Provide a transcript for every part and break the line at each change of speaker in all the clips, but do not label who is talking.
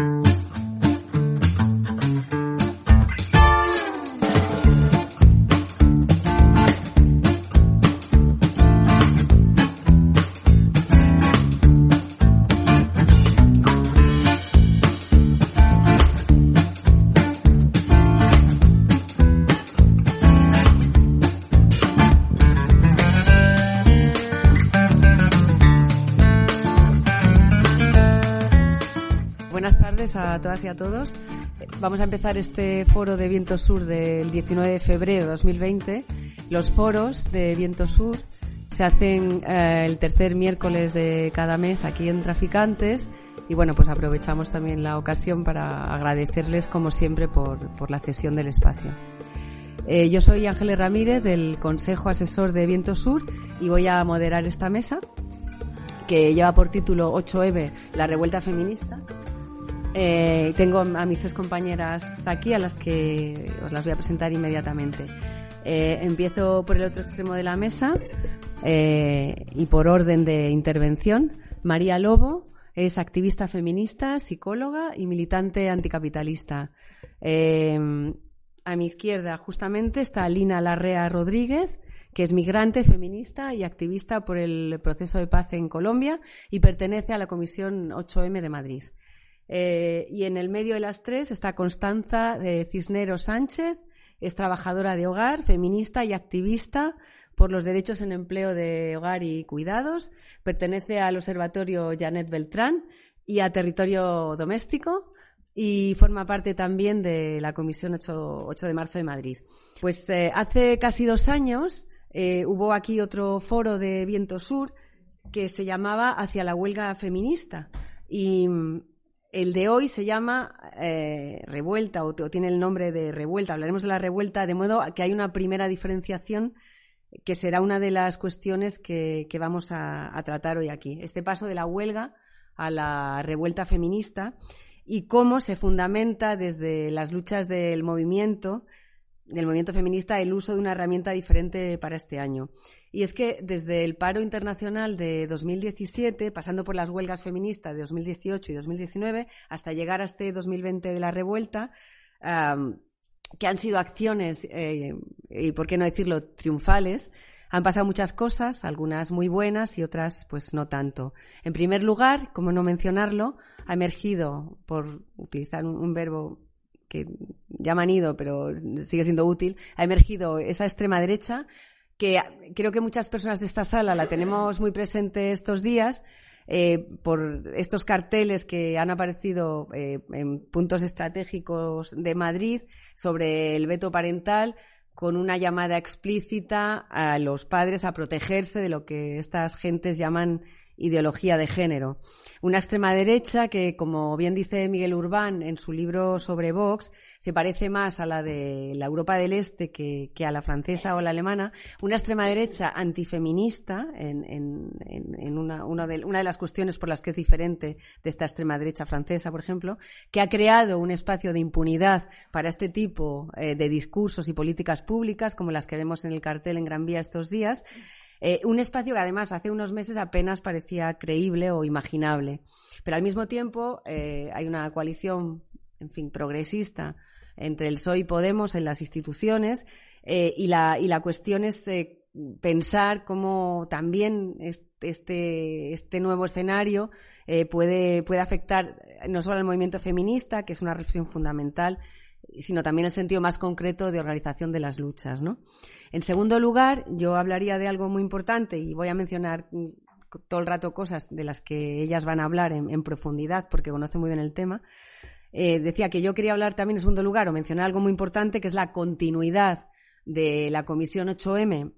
Thank you.
A todas y a todos. Vamos a empezar este foro de Viento Sur del 19 de febrero de 2020. Los foros de Viento Sur se hacen eh, el tercer miércoles de cada mes aquí en Traficantes y bueno, pues aprovechamos también la ocasión para agradecerles como siempre por, la cesión del espacio. Eh, yo soy Ángeles Ramírez del Consejo Asesor de Viento Sur y voy a moderar esta mesa que lleva por título 8EB, la revuelta feminista. Eh, tengo a mis tres compañeras aquí a las que os las voy a presentar inmediatamente. Eh, empiezo por el otro extremo de la mesa eh, y por orden de intervención. María Lobo es activista feminista, psicóloga y militante anticapitalista. A mi izquierda, justamente, está Lina Larrea Rodríguez, que es migrante, feminista y activista por el proceso de paz en Colombia y pertenece a la Comisión 8M de Madrid. Eh, y en el medio de las tres está Constanza de Cisneros Sánchez, es trabajadora de hogar, feminista y activista por los derechos en empleo de hogar y cuidados. Pertenece al Observatorio Janet Beltrán y a Territorio Doméstico y forma parte también de la Comisión 8, de marzo de Madrid. Pues eh, hace casi dos años eh, hubo aquí otro foro de Viento Sur que se llamaba Hacia la huelga feminista. Y el de hoy se llama eh, revuelta o, tiene el nombre de revuelta. Hablaremos de la revuelta de modo que hay una primera diferenciación que será una de las cuestiones que, vamos a, a, tratar hoy aquí. Este paso de la huelga a la revuelta feminista y cómo se fundamenta desde las luchas del movimiento del movimiento feminista el uso de una herramienta diferente para este año. Y es que desde el paro internacional de 2017, pasando por las huelgas feministas de 2018 y 2019, hasta llegar a este 2020 de la revuelta, que han sido acciones, eh, y por qué no decirlo, triunfales, han pasado muchas cosas, algunas muy buenas y otras pues no tanto. En primer lugar, como no mencionarlo, ha emergido, por utilizar un verbo que ya han ido, pero sigue siendo útil, ha emergido esa extrema derecha que creo que muchas personas de esta sala la tenemos muy presente estos días eh, por estos carteles que han aparecido eh, en puntos estratégicos de Madrid sobre el veto parental con una llamada explícita a los padres a protegerse de lo que estas gentes llaman ideología de género. Una extrema derecha que, como bien dice Miguel Urbán en su libro sobre Vox, se parece más a la de la Europa del Este que, a la francesa o la alemana. Una extrema derecha antifeminista, en, una, de, las cuestiones por las que es diferente de esta extrema derecha francesa, por ejemplo, que ha creado un espacio de impunidad para este tipo eh, de discursos y políticas públicas, como las que vemos en el cartel en Gran Vía estos días, eh, un espacio que además hace unos meses apenas parecía creíble o imaginable. Pero al mismo tiempo eh, hay una coalición, en fin, progresista entre el PSOE y Podemos en las instituciones eh, y, la, y la cuestión es pensar cómo también este, este nuevo escenario puede, puede afectar no solo al movimiento feminista, que es una reflexión fundamental, sino también el sentido más concreto de organización de las luchas. ¿no? En segundo lugar, yo hablaría de algo muy importante y voy a mencionar todo el rato cosas de las que ellas van a hablar en, profundidad porque conocen muy bien el tema. Eh, decía que yo quería hablar también en segundo lugar o mencionar algo muy importante que es la continuidad de la Comisión 8M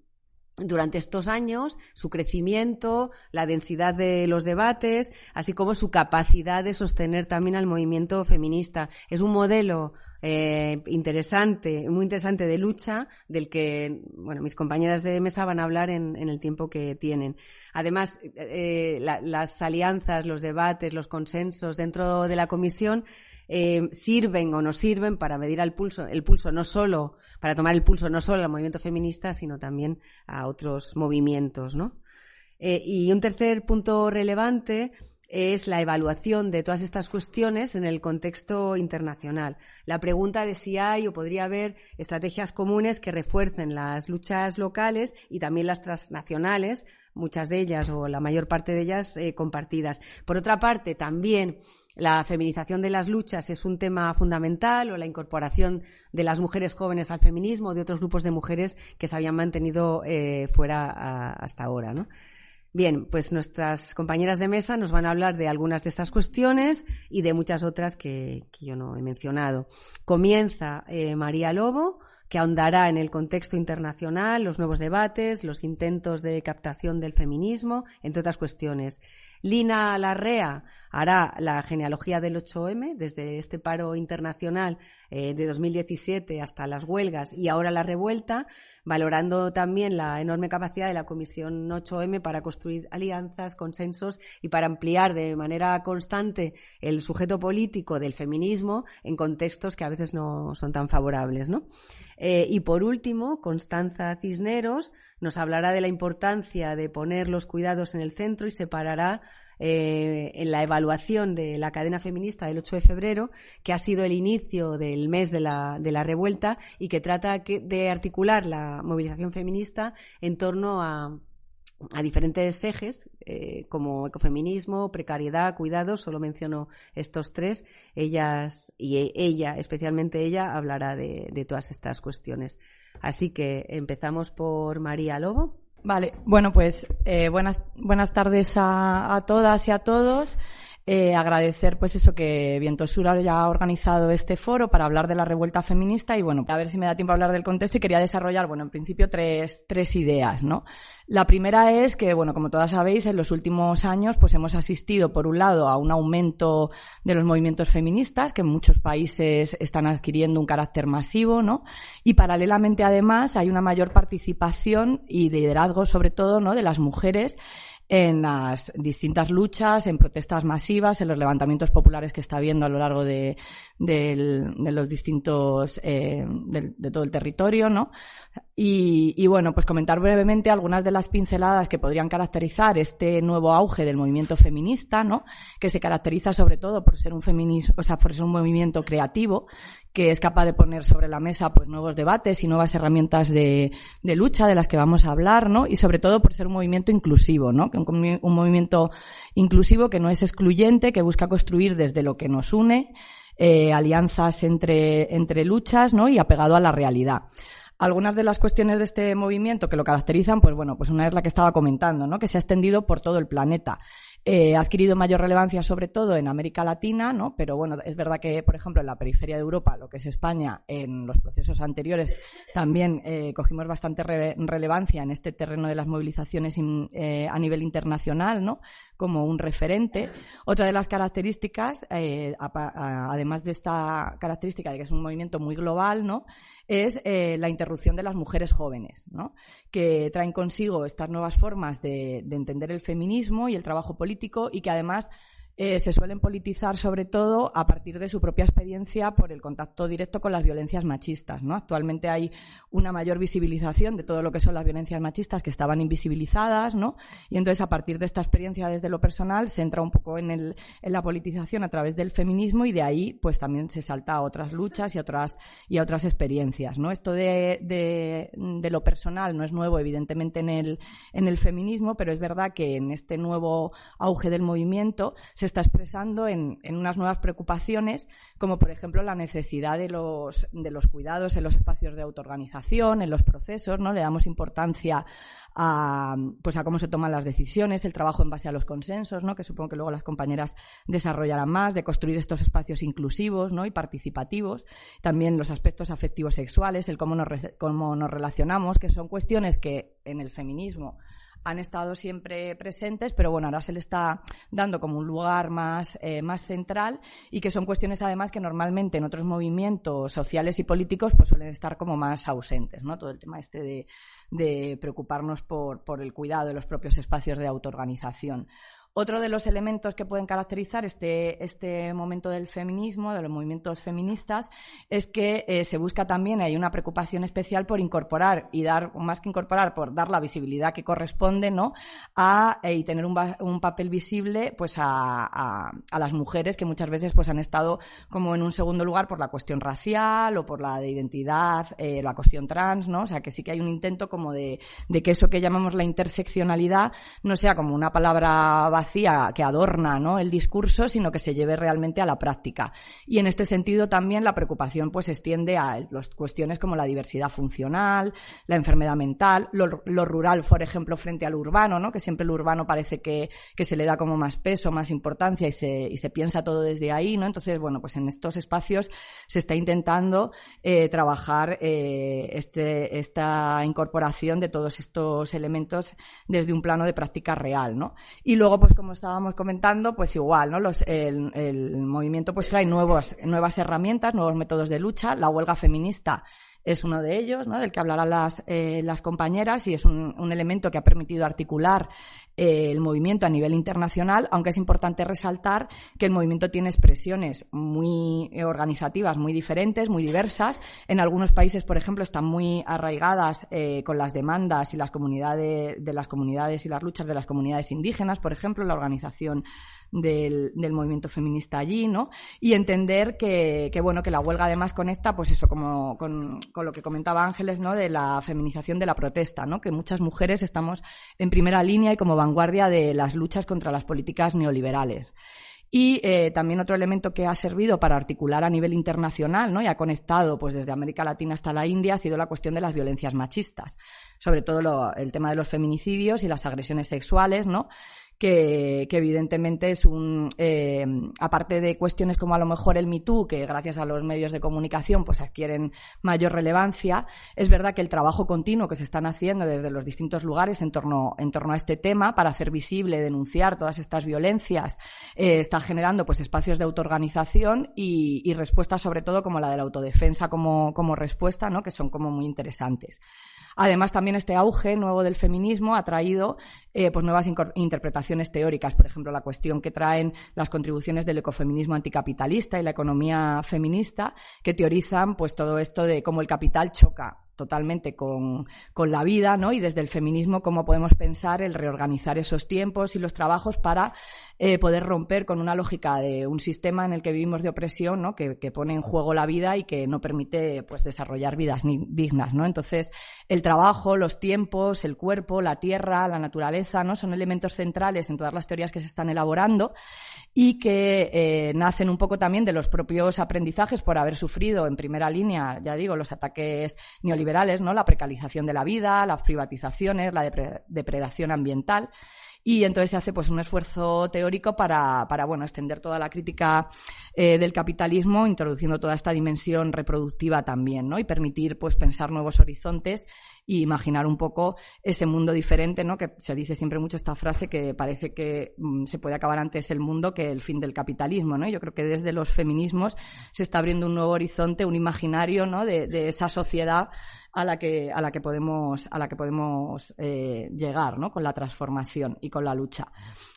durante estos años, su crecimiento, la densidad de los debates, así como su capacidad de sostener también al movimiento feminista. Es un modelo eh, interesante, muy interesante de lucha, del que bueno, mis compañeras de mesa van a hablar en, el tiempo que tienen. Además, eh, las alianzas, los debates, los consensos dentro de la comisión eh, sirven o no sirven para medir el pulso, el pulso no solo, para tomar el pulso no solo al movimiento feminista, sino también a otros movimientos, ¿no? Eh, y un tercer punto relevante es la evaluación de todas estas cuestiones en el contexto internacional. La pregunta de si hay o podría haber estrategias comunes que refuercen las luchas locales y también las transnacionales, muchas de ellas o la mayor parte de ellas eh, compartidas. Por otra parte, también la feminización de las luchas es un tema fundamental o la incorporación de las mujeres jóvenes al feminismo, de otros grupos de mujeres que se habían mantenido eh, fuera hasta ahora. ¿no? Bien, pues nuestras compañeras de mesa nos van a hablar de algunas de estas cuestiones y de muchas otras que, yo no he mencionado. Comienza eh, María Lobo, que ahondará en el contexto internacional, los nuevos debates, los intentos de captación del feminismo, entre otras cuestiones. Lina Larrea hará la genealogía del 8M, desde este paro internacional eh, de 2017 hasta las huelgas y ahora la revuelta, valorando también la enorme capacidad de la Comisión 8M para construir alianzas, consensos y para ampliar de manera constante el sujeto político del feminismo en contextos que a veces no son tan favorables. ¿no? Eh, y por último, Constanza Cisneros nos hablará de la importancia de poner los cuidados en el centro y separará eh, en la evaluación de la cadena feminista del 8 de febrero, que ha sido el inicio del mes de la, de la revuelta y que trata de articular la movilización feminista en torno a, diferentes ejes eh, como ecofeminismo, precariedad, cuidados, solo menciono estos tres. Ellas y ella, especialmente ella, hablará de todas estas cuestiones. Así que empezamos por María Lobo.
Vale, bueno, pues eh, buenas, buenas tardes a, a todas y a todos. Eh, agradecer pues eso que Viento Sur haya organizado este foro para hablar de la revuelta feminista y bueno, a ver si me da tiempo a hablar del contexto y quería desarrollar, bueno, en principio tres, tres ideas, ¿no? La primera es que, bueno, como todas sabéis, en los últimos años pues hemos asistido por un lado a un aumento de los movimientos feministas que en muchos países están adquiriendo un carácter masivo, ¿no? Y paralelamente además hay una mayor participación y liderazgo sobre todo, ¿no? de las mujeres en las distintas luchas, en protestas masivas, en los levantamientos populares que está habiendo a lo largo de, los distintos, eh, de, todo el territorio, ¿no? Y, bueno, pues comentar brevemente algunas de las pinceladas que podrían caracterizar este nuevo auge del movimiento feminista, ¿no? Que se caracteriza sobre todo por ser un feminismo, o sea, por ser un movimiento creativo que es capaz de poner sobre la mesa pues nuevos debates y nuevas herramientas de, de lucha de las que vamos a hablar, ¿no? Y sobre todo por ser un movimiento inclusivo, ¿no? Un, un movimiento inclusivo que no es excluyente, que busca construir desde lo que nos une eh, alianzas entre, entre luchas, ¿no? Y apegado a la realidad. Algunas de las cuestiones de este movimiento que lo caracterizan, pues bueno, pues una es la que estaba comentando, ¿no? Que se ha extendido por todo el planeta. Eh, ha adquirido mayor relevancia sobre todo en América Latina, ¿no? Pero bueno, es verdad que, por ejemplo, en la periferia de Europa, lo que es España, en los procesos anteriores también eh, cogimos bastante relevancia en este terreno de las movilizaciones eh, a nivel internacional, ¿no? Como un referente. Otra de las características, además de esta característica de que es un movimiento muy global, ¿no? Es eh, la interrupción de las mujeres jóvenes, ¿no? que traen consigo estas nuevas formas de, de entender el feminismo y el trabajo político y que además eh, se suelen politizar sobre todo a partir de su propia experiencia por el contacto directo con las violencias machistas. ¿no? Actualmente hay una mayor visibilización de todo lo que son las violencias machistas que estaban invisibilizadas, ¿no? y entonces a partir de esta experiencia desde lo personal se entra un poco en, el, en la politización a través del feminismo y de ahí pues también se salta a otras luchas y otras, y a otras experiencias. ¿no? Esto de, de, de lo personal no es nuevo evidentemente en el, en el feminismo, pero es verdad que en este nuevo auge del movimiento se está expresando en, unas nuevas preocupaciones, como por ejemplo la necesidad de los, de los cuidados en los espacios de autoorganización, en los procesos, ¿no? Le damos importancia a, pues a cómo se toman las decisiones, el trabajo en base a los consensos, ¿no? Que supongo que luego las compañeras desarrollarán más, de construir estos espacios inclusivos, ¿no? Y participativos. También los aspectos afectivos sexuales, el cómo nos, cómo nos relacionamos, que son cuestiones que en el feminismo han estado siempre presentes, pero bueno, ahora se le está dando como un lugar más, eh, más central y que son cuestiones además que normalmente en otros movimientos sociales y políticos pues suelen estar como más ausentes, ¿no? Todo el tema este de, de preocuparnos por, por el cuidado de los propios espacios de autoorganización. Otro de los elementos que pueden caracterizar este, este momento del feminismo, de los movimientos feministas, es que eh, se busca también, hay una preocupación especial por incorporar y dar, más que incorporar, por dar la visibilidad que corresponde, ¿no? A, eh, y tener un, un, papel visible, pues a, a, las mujeres que muchas veces pues han estado como en un segundo lugar por la cuestión racial o por la de identidad, eh, la cuestión trans, ¿no? O sea, que sí que hay un intento como de, de que eso que llamamos la interseccionalidad no sea como una palabra que adorna ¿no? el discurso, sino que se lleve realmente a la práctica. Y en este sentido también la preocupación pues se extiende a las cuestiones como la diversidad funcional, la enfermedad mental, lo, rural, por ejemplo, frente al urbano, ¿no? que siempre el urbano parece que, que se le da como más peso, más importancia y se, y se piensa todo desde ahí, ¿no? Entonces, bueno, pues en estos espacios se está intentando eh, trabajar eh, este, esta incorporación de todos estos elementos desde un plano de práctica real, ¿no? Y luego, pues como estábamos comentando, pues igual, ¿no? Los, el, el, movimiento pues trae nuevos, nuevas herramientas, nuevos métodos de lucha. La huelga feminista es uno de ellos, ¿no? del que hablarán las, eh, las compañeras y es un, un, elemento que ha permitido articular eh, el movimiento a nivel internacional, aunque es importante resaltar que el movimiento tiene expresiones muy organizativas, muy diferentes, muy diversas. En algunos países, por ejemplo, están muy arraigadas eh, con las demandas y las comunidades de las comunidades y las luchas de las comunidades indígenas, por ejemplo, la organización del, del movimiento feminista allí, ¿no? Y entender que, que, bueno, que la huelga además conecta, pues eso, como con, con lo que comentaba Ángeles, ¿no? De la feminización de la protesta, ¿no? Que muchas mujeres estamos en primera línea y como vanguardia de las luchas contra las políticas neoliberales. Y eh, también otro elemento que ha servido para articular a nivel internacional, ¿no? Y ha conectado, pues desde América Latina hasta la India, ha sido la cuestión de las violencias machistas. Sobre todo el tema de los feminicidios y las agresiones sexuales, ¿no? Que, evidentemente es un, eh, aparte de cuestiones como a lo mejor el MeToo, que gracias a los medios de comunicación pues adquieren mayor relevancia, es verdad que el trabajo continuo que se están haciendo desde los distintos lugares en torno, en torno a este tema para hacer visible, denunciar todas estas violencias, eh, está generando pues espacios de autoorganización y, y respuestas sobre todo como la de la autodefensa como, como respuesta, ¿no? que son como muy interesantes. Además, también este auge nuevo del feminismo ha traído eh, pues nuevas interpretaciones teóricas, por ejemplo, la cuestión que traen las contribuciones del ecofeminismo anticapitalista y la economía feminista, que teorizan pues todo esto de cómo el capital choca totalmente con, con, la vida, ¿no? Y desde el feminismo, cómo podemos pensar el reorganizar esos tiempos y los trabajos para eh, poder romper con una lógica de un sistema en el que vivimos de opresión, ¿no? Que, que, pone en juego la vida y que no permite, pues, desarrollar vidas dignas, ¿no? Entonces, el trabajo, los tiempos, el cuerpo, la tierra, la naturaleza, ¿no? Son elementos centrales en todas las teorías que se están elaborando y que eh, nacen un poco también de los propios aprendizajes por haber sufrido en primera línea, ya digo, los ataques neoliberales, ¿no? La precarización de la vida, las privatizaciones, la depredación ambiental. Y entonces se hace pues un esfuerzo teórico para, para bueno, extender toda la crítica eh, del capitalismo, introduciendo toda esta dimensión reproductiva también, ¿no? Y permitir pues pensar nuevos horizontes y imaginar un poco ese mundo diferente, ¿no? Que se dice siempre mucho esta frase que parece que mm, se puede acabar antes el mundo que el fin del capitalismo, ¿no? Yo creo que desde los feminismos se está abriendo un nuevo horizonte, un imaginario, ¿no? De, de esa sociedad a la que a la que podemos a la que podemos eh, llegar, ¿no? Con la transformación y con la lucha.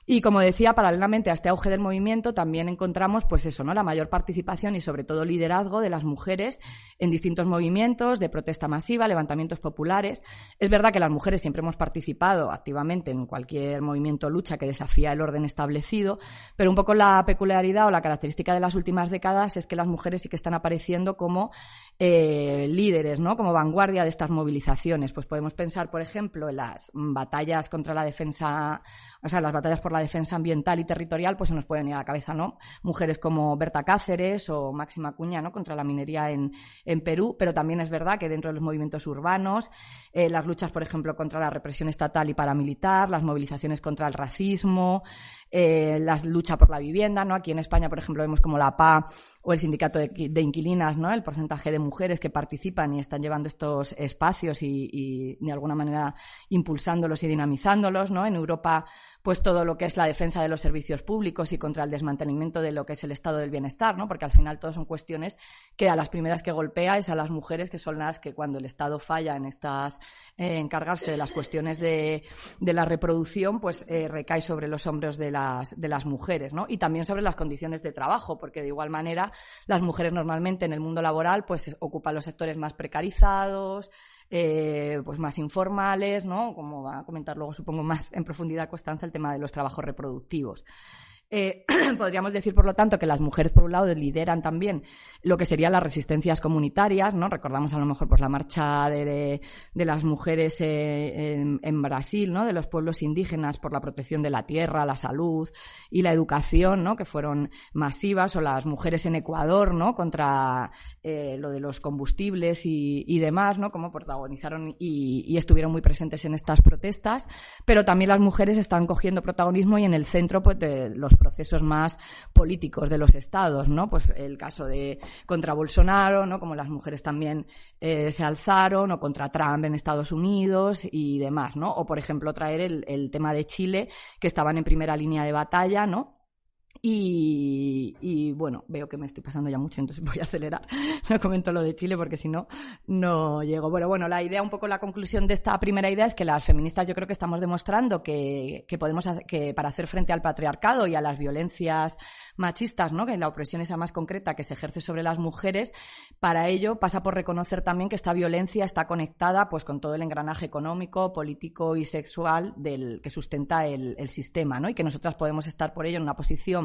Y como decía, paralelamente a este auge del movimiento también encontramos, pues eso, ¿no? La mayor participación y sobre todo liderazgo de las mujeres en distintos movimientos de protesta masiva, levantamientos populares. Es verdad que las mujeres siempre hemos participado activamente en cualquier movimiento lucha que desafía el orden establecido, pero un poco la peculiaridad o la característica de las últimas décadas es que las mujeres sí que están apareciendo como eh, líderes, ¿no? Como vanguardia de estas movilizaciones. Pues podemos pensar, por ejemplo, en las batallas contra la defensa o sea, las batallas por la defensa ambiental y territorial, pues se nos pueden ir a la cabeza, ¿no? Mujeres como Berta Cáceres o Máxima Cuña, ¿no? Contra la minería en, en Perú, pero también es verdad que dentro de los movimientos urbanos, eh, las luchas, por ejemplo, contra la represión estatal y paramilitar, las movilizaciones contra el racismo, eh, la lucha por la vivienda, ¿no? Aquí en España, por ejemplo, vemos como la PA o el sindicato de, inquilinas, ¿no? El porcentaje de mujeres que participan y están llevando estos espacios y, y de alguna manera impulsándolos y dinamizándolos, ¿no? En Europa pues todo lo que es la defensa de los servicios públicos y contra el desmantelamiento de lo que es el estado del bienestar, ¿no? Porque al final todo son cuestiones que a las primeras que golpea es a las mujeres que son las que cuando el Estado falla en estas eh, encargarse de las cuestiones de, de la reproducción, pues eh, recae sobre los hombros de las de las mujeres, ¿no? Y también sobre las condiciones de trabajo, porque de igual manera las mujeres normalmente en el mundo laboral pues ocupan los sectores más precarizados, eh, pues más informales, ¿no? Como va a comentar luego, supongo, más en profundidad Constanza, el tema de los trabajos reproductivos. Eh, podríamos decir, por lo tanto, que las mujeres, por un lado, lideran también lo que serían las resistencias comunitarias, ¿no? Recordamos a lo mejor pues, la marcha de, de las mujeres eh, en, Brasil, ¿no? De los pueblos indígenas por la protección de la tierra, la salud y la educación, ¿no? Que fueron masivas, o las mujeres en Ecuador, ¿no? Contra eh, lo de los combustibles y, y, demás, ¿no? Como protagonizaron y, y estuvieron muy presentes en estas protestas, pero también las mujeres están cogiendo protagonismo y en el centro pues, de los procesos más políticos de los estados, ¿no? Pues el caso de contra Bolsonaro, ¿no? Como las mujeres también eh, se alzaron, o contra Trump en Estados Unidos y demás, ¿no? O, por ejemplo, traer el tema de Chile, que estaban en primera línea de batalla, ¿no? Y, bueno, veo que me estoy pasando ya mucho, entonces voy a acelerar. No comento lo de Chile porque si no, no llego. Bueno, bueno, la idea, un poco la conclusión de esta primera idea es que las feministas yo creo que estamos demostrando que, que podemos, hacer, que para hacer frente al patriarcado y a las violencias machistas, ¿no? Que la opresión esa más concreta que se ejerce sobre las mujeres, para ello pasa por reconocer también que esta violencia está conectada pues con todo el engranaje económico, político y sexual del que sustenta el, el sistema, ¿no? Y que nosotras podemos estar por ello en una posición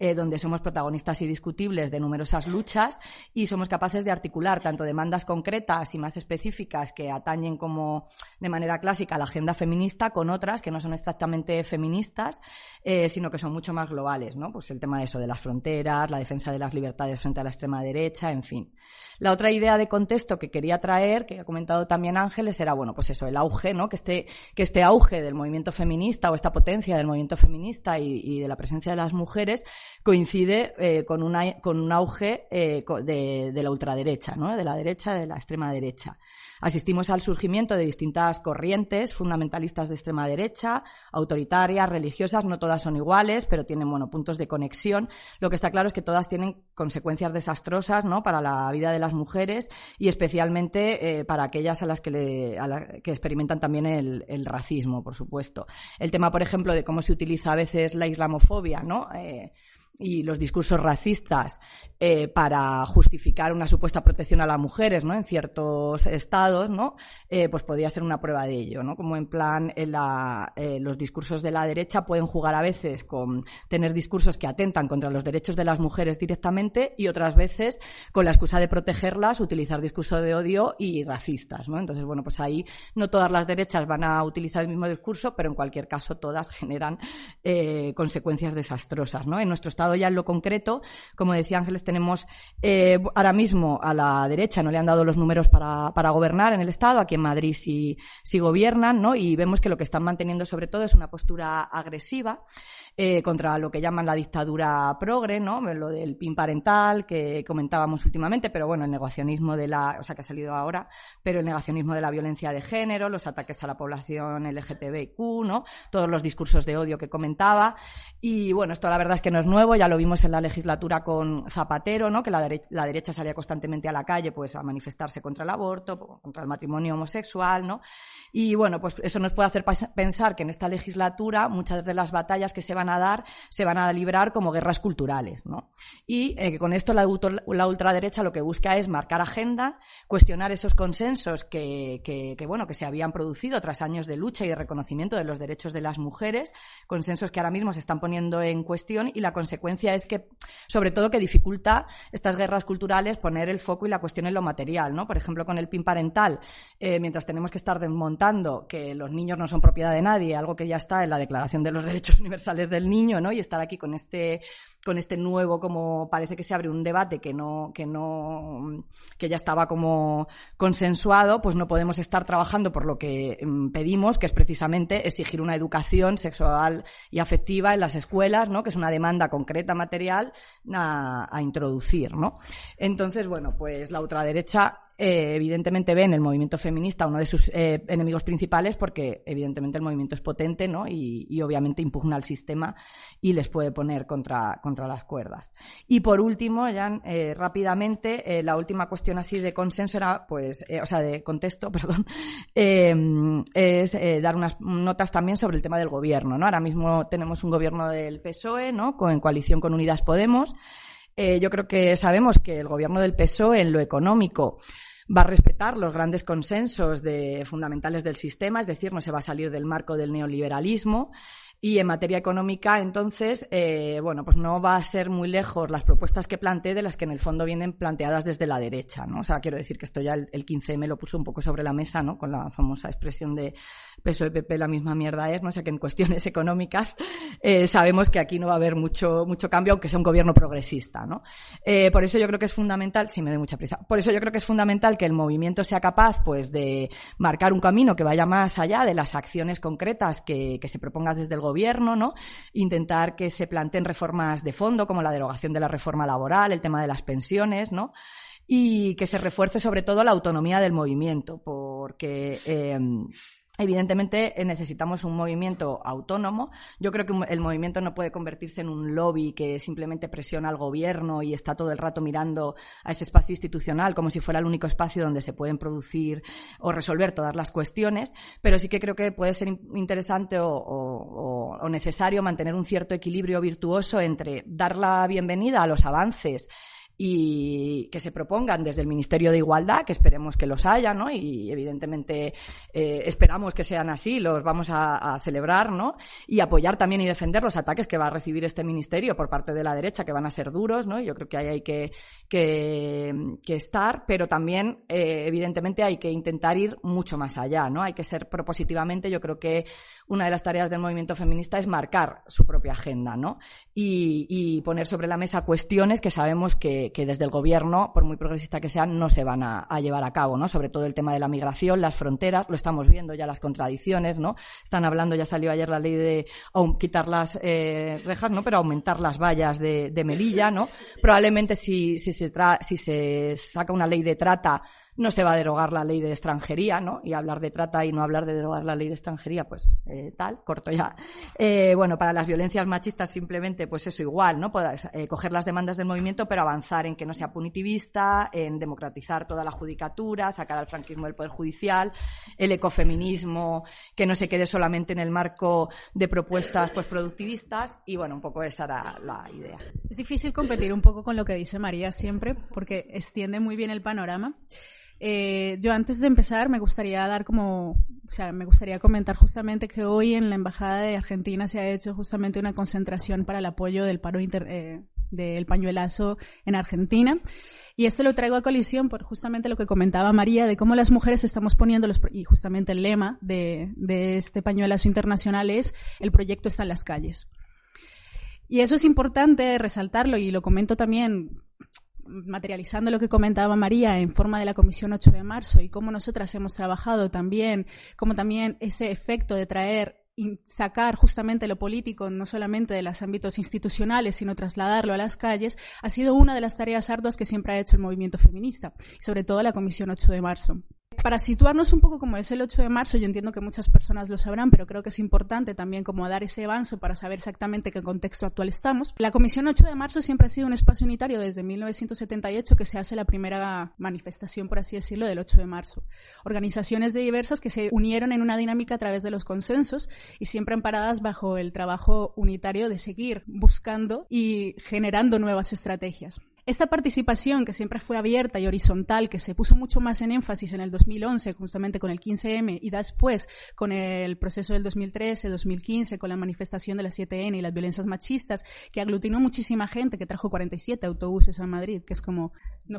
eh, donde somos protagonistas indiscutibles de numerosas luchas y somos capaces de articular tanto demandas concretas y más específicas que atañen como de manera clásica la agenda feminista con otras que no son exactamente feministas, eh, sino que son mucho más globales, ¿no? Pues el tema de eso, de las fronteras, la defensa de las libertades frente a la extrema derecha, en fin. La otra idea de contexto que quería traer, que ha comentado también Ángeles, era, bueno, pues eso, el auge, ¿no? Que este, que este auge del movimiento feminista o esta potencia del movimiento feminista y de la presencia de las mujeres coincide eh, con, una, con un auge eh, de, de, la ultraderecha, ¿no? de la derecha, de la extrema derecha. Asistimos al surgimiento de distintas corrientes fundamentalistas de extrema derecha, autoritarias, religiosas, no todas son iguales, pero tienen bueno, puntos de conexión. Lo que está claro es que todas tienen consecuencias desastrosas ¿no? para la vida de las mujeres y especialmente eh, para aquellas a las que, le, a que experimentan también el, el, racismo, por supuesto. El tema, por ejemplo, de cómo se utiliza a veces la islamofobia, ¿no? Eh, y los discursos racistas eh, para justificar una supuesta protección a las mujeres, ¿no? En ciertos estados, ¿no? Eh, pues podría ser una prueba de ello, ¿no? Como en plan, en la, eh, los discursos de la derecha pueden jugar a veces con tener discursos que atentan contra los derechos de las mujeres directamente y otras veces con la excusa de protegerlas utilizar discursos de odio y racistas, ¿no? Entonces, bueno, pues ahí no todas las derechas van a utilizar el mismo discurso, pero en cualquier caso todas generan eh, consecuencias desastrosas, ¿no? En nuestro estado ya en lo concreto, como decía Ángeles, tenemos eh, ahora mismo a la derecha no le han dado los números para, para gobernar en el Estado, aquí en Madrid sí, sí, gobiernan, ¿no? Y vemos que lo que están manteniendo sobre todo es una postura agresiva eh, contra lo que llaman la dictadura progre, ¿no? Lo del PIN parental que comentábamos últimamente, pero bueno, el negacionismo de la, o sea, que ha salido ahora, pero el negacionismo de la violencia de género, los ataques a la población LGTBIQ, ¿no? Todos los discursos de odio que comentaba. Y bueno, esto la verdad es que no es nuevo, ya lo vimos en la legislatura con Zapatero, ¿no? Que la, la derecha salía constantemente a la calle, pues a manifestarse contra el aborto, contra el matrimonio homosexual, ¿no? Y bueno, pues eso nos puede hacer pensar que en esta legislatura muchas de las batallas que se van a dar se van a librar como guerras culturales, ¿no? Y eh, con esto la, la, ultraderecha lo que busca es marcar agenda, cuestionar esos consensos que, bueno, que se habían producido tras años de lucha y de reconocimiento de los derechos de las mujeres, consensos que ahora mismo se están poniendo en cuestión y la consecuencia es que, sobre todo, que dificulta estas guerras culturales poner el foco y la cuestión en lo material, ¿no? Por ejemplo, con el PIN parental, eh, mientras tenemos que estar desmontando que los niños no son propiedad de nadie, algo que ya está en la Declaración de los Derechos Universales del Niño, ¿no? Y estar aquí con este, con este nuevo, como parece que se abre un debate que no, que no, que ya estaba como consensuado, pues no podemos estar trabajando por lo que mm, pedimos, que es precisamente exigir una educación sexual y afectiva en las escuelas, ¿no? Que es una demanda concreta material a, a introducir, ¿no? Entonces, bueno, pues la ultraderecha eh, evidentemente ve en el movimiento feminista uno de sus eh, enemigos principales porque evidentemente el movimiento es potente ¿no? y, obviamente impugna al sistema y les puede poner contra, contra las cuerdas. Y por último, ya eh, rápidamente, la última cuestión así de consenso era, pues, o sea, de contexto, perdón, es dar unas notas también sobre el tema del gobierno. ¿no? Ahora mismo tenemos un gobierno del PSOE, ¿no? Con, coalición con Unidas Podemos. yo creo que sabemos que el gobierno del PSOE en lo económico va a respetar los grandes consensos de, fundamentales del sistema, es decir, no se va a salir del marco del neoliberalismo. Y en materia económica, entonces, eh, bueno, pues no va a ser muy lejos las propuestas que plantee de las que en el fondo vienen planteadas desde la derecha, ¿no? O sea, quiero decir que esto ya el, 15M lo puso un poco sobre la mesa, ¿no? Con la famosa expresión de PSOE PP la misma mierda es, ¿no? O sea, que en cuestiones económicas eh, sabemos que aquí no va a haber mucho, mucho cambio, aunque sea un gobierno progresista, ¿no? Eh, por eso yo creo que es fundamental, si me doy mucha prisa, por eso yo creo que es fundamental que el movimiento sea capaz, pues, de marcar un camino que vaya más allá de las acciones concretas que, que se proponga desde el gobierno, ¿no? Intentar que se planteen reformas de fondo, como la derogación de la reforma laboral, el tema de las pensiones, ¿no? Y que se refuerce sobre todo la autonomía del movimiento, porque eh, Evidentemente eh, necesitamos un movimiento autónomo. Yo creo que el movimiento no puede convertirse en un lobby que simplemente presiona al gobierno y está todo el rato mirando a ese espacio institucional como si fuera el único espacio donde se pueden producir o resolver todas las cuestiones. Pero sí que creo que puede ser interesante o, o necesario mantener un cierto equilibrio virtuoso entre dar la bienvenida a los avances y que se propongan desde el Ministerio de Igualdad, que esperemos que los haya, ¿no? Y evidentemente eh, esperamos que sean así, los vamos a, celebrar, ¿no? Y apoyar también y defender los ataques que va a recibir este ministerio por parte de la derecha, que van a ser duros, ¿no? Yo creo que ahí hay que, que, estar, pero también, eh, evidentemente, hay que intentar ir mucho más allá, ¿no? Hay que ser propositivamente, yo creo que una de las tareas del movimiento feminista es marcar su propia agenda, ¿no? Y poner sobre la mesa cuestiones que sabemos que que, desde el gobierno, por muy progresista que sean, no se van a, llevar a cabo, ¿no? Sobre todo el tema de la migración, las fronteras, lo estamos viendo ya las contradicciones, ¿no? Están hablando, ya salió ayer la ley de quitar las eh, rejas, ¿no? Pero aumentar las vallas de, Melilla, ¿no? Probablemente si, si, se si se saca una ley de trata no se va a derogar la ley de extranjería, ¿no? Y hablar de trata y no hablar de derogar la ley de extranjería, pues eh, tal, corto ya. Eh, bueno, para las violencias machistas simplemente, pues eso igual, ¿no? Puedes eh, coger las demandas del movimiento, pero avanzar en que no sea punitivista, en democratizar toda la judicatura, sacar al franquismo del Poder Judicial, el ecofeminismo, que no se quede solamente en el marco de propuestas pues productivistas y bueno, un poco esa era la idea.
Es difícil competir un poco con lo que dice María siempre, porque extiende muy bien el panorama. Eh, yo antes de empezar me gustaría dar como, o sea, me gustaría comentar justamente que hoy en la Embajada de Argentina se ha hecho justamente una concentración para el apoyo del paro inter, eh, del pañuelazo en Argentina. Y esto lo traigo a colisión por justamente lo que comentaba María de cómo las mujeres estamos poniendo los, y justamente el lema de, de este pañuelazo internacional es el proyecto está en las calles. Y eso es importante resaltarlo y lo comento también materializando lo que comentaba María en forma de la Comisión 8 de marzo y cómo nosotras hemos trabajado también, como también ese efecto de traer y sacar justamente lo político, no solamente de los ámbitos institucionales, sino trasladarlo a las calles, ha sido una de las tareas arduas que siempre ha hecho el movimiento feminista, sobre todo la Comisión 8 de marzo. Para situarnos un poco como es el 8 de marzo, yo entiendo que muchas personas lo sabrán, pero creo que es importante también como dar ese avanzo para saber exactamente qué contexto actual estamos. La Comisión 8 de marzo siempre ha sido un espacio unitario desde 1978 que se hace la primera manifestación, por así decirlo, del 8 de marzo. Organizaciones de diversas que se unieron en una dinámica a través de los consensos y siempre amparadas bajo el trabajo unitario de seguir buscando y generando nuevas estrategias. Esta participación, que siempre fue abierta y horizontal, que se puso mucho más en énfasis en el 2011, justamente con el 15M, y después con el proceso del 2013, 2015, con la manifestación de la 7N y las violencias machistas, que aglutinó muchísima gente, que trajo 47 autobuses a Madrid, que es como,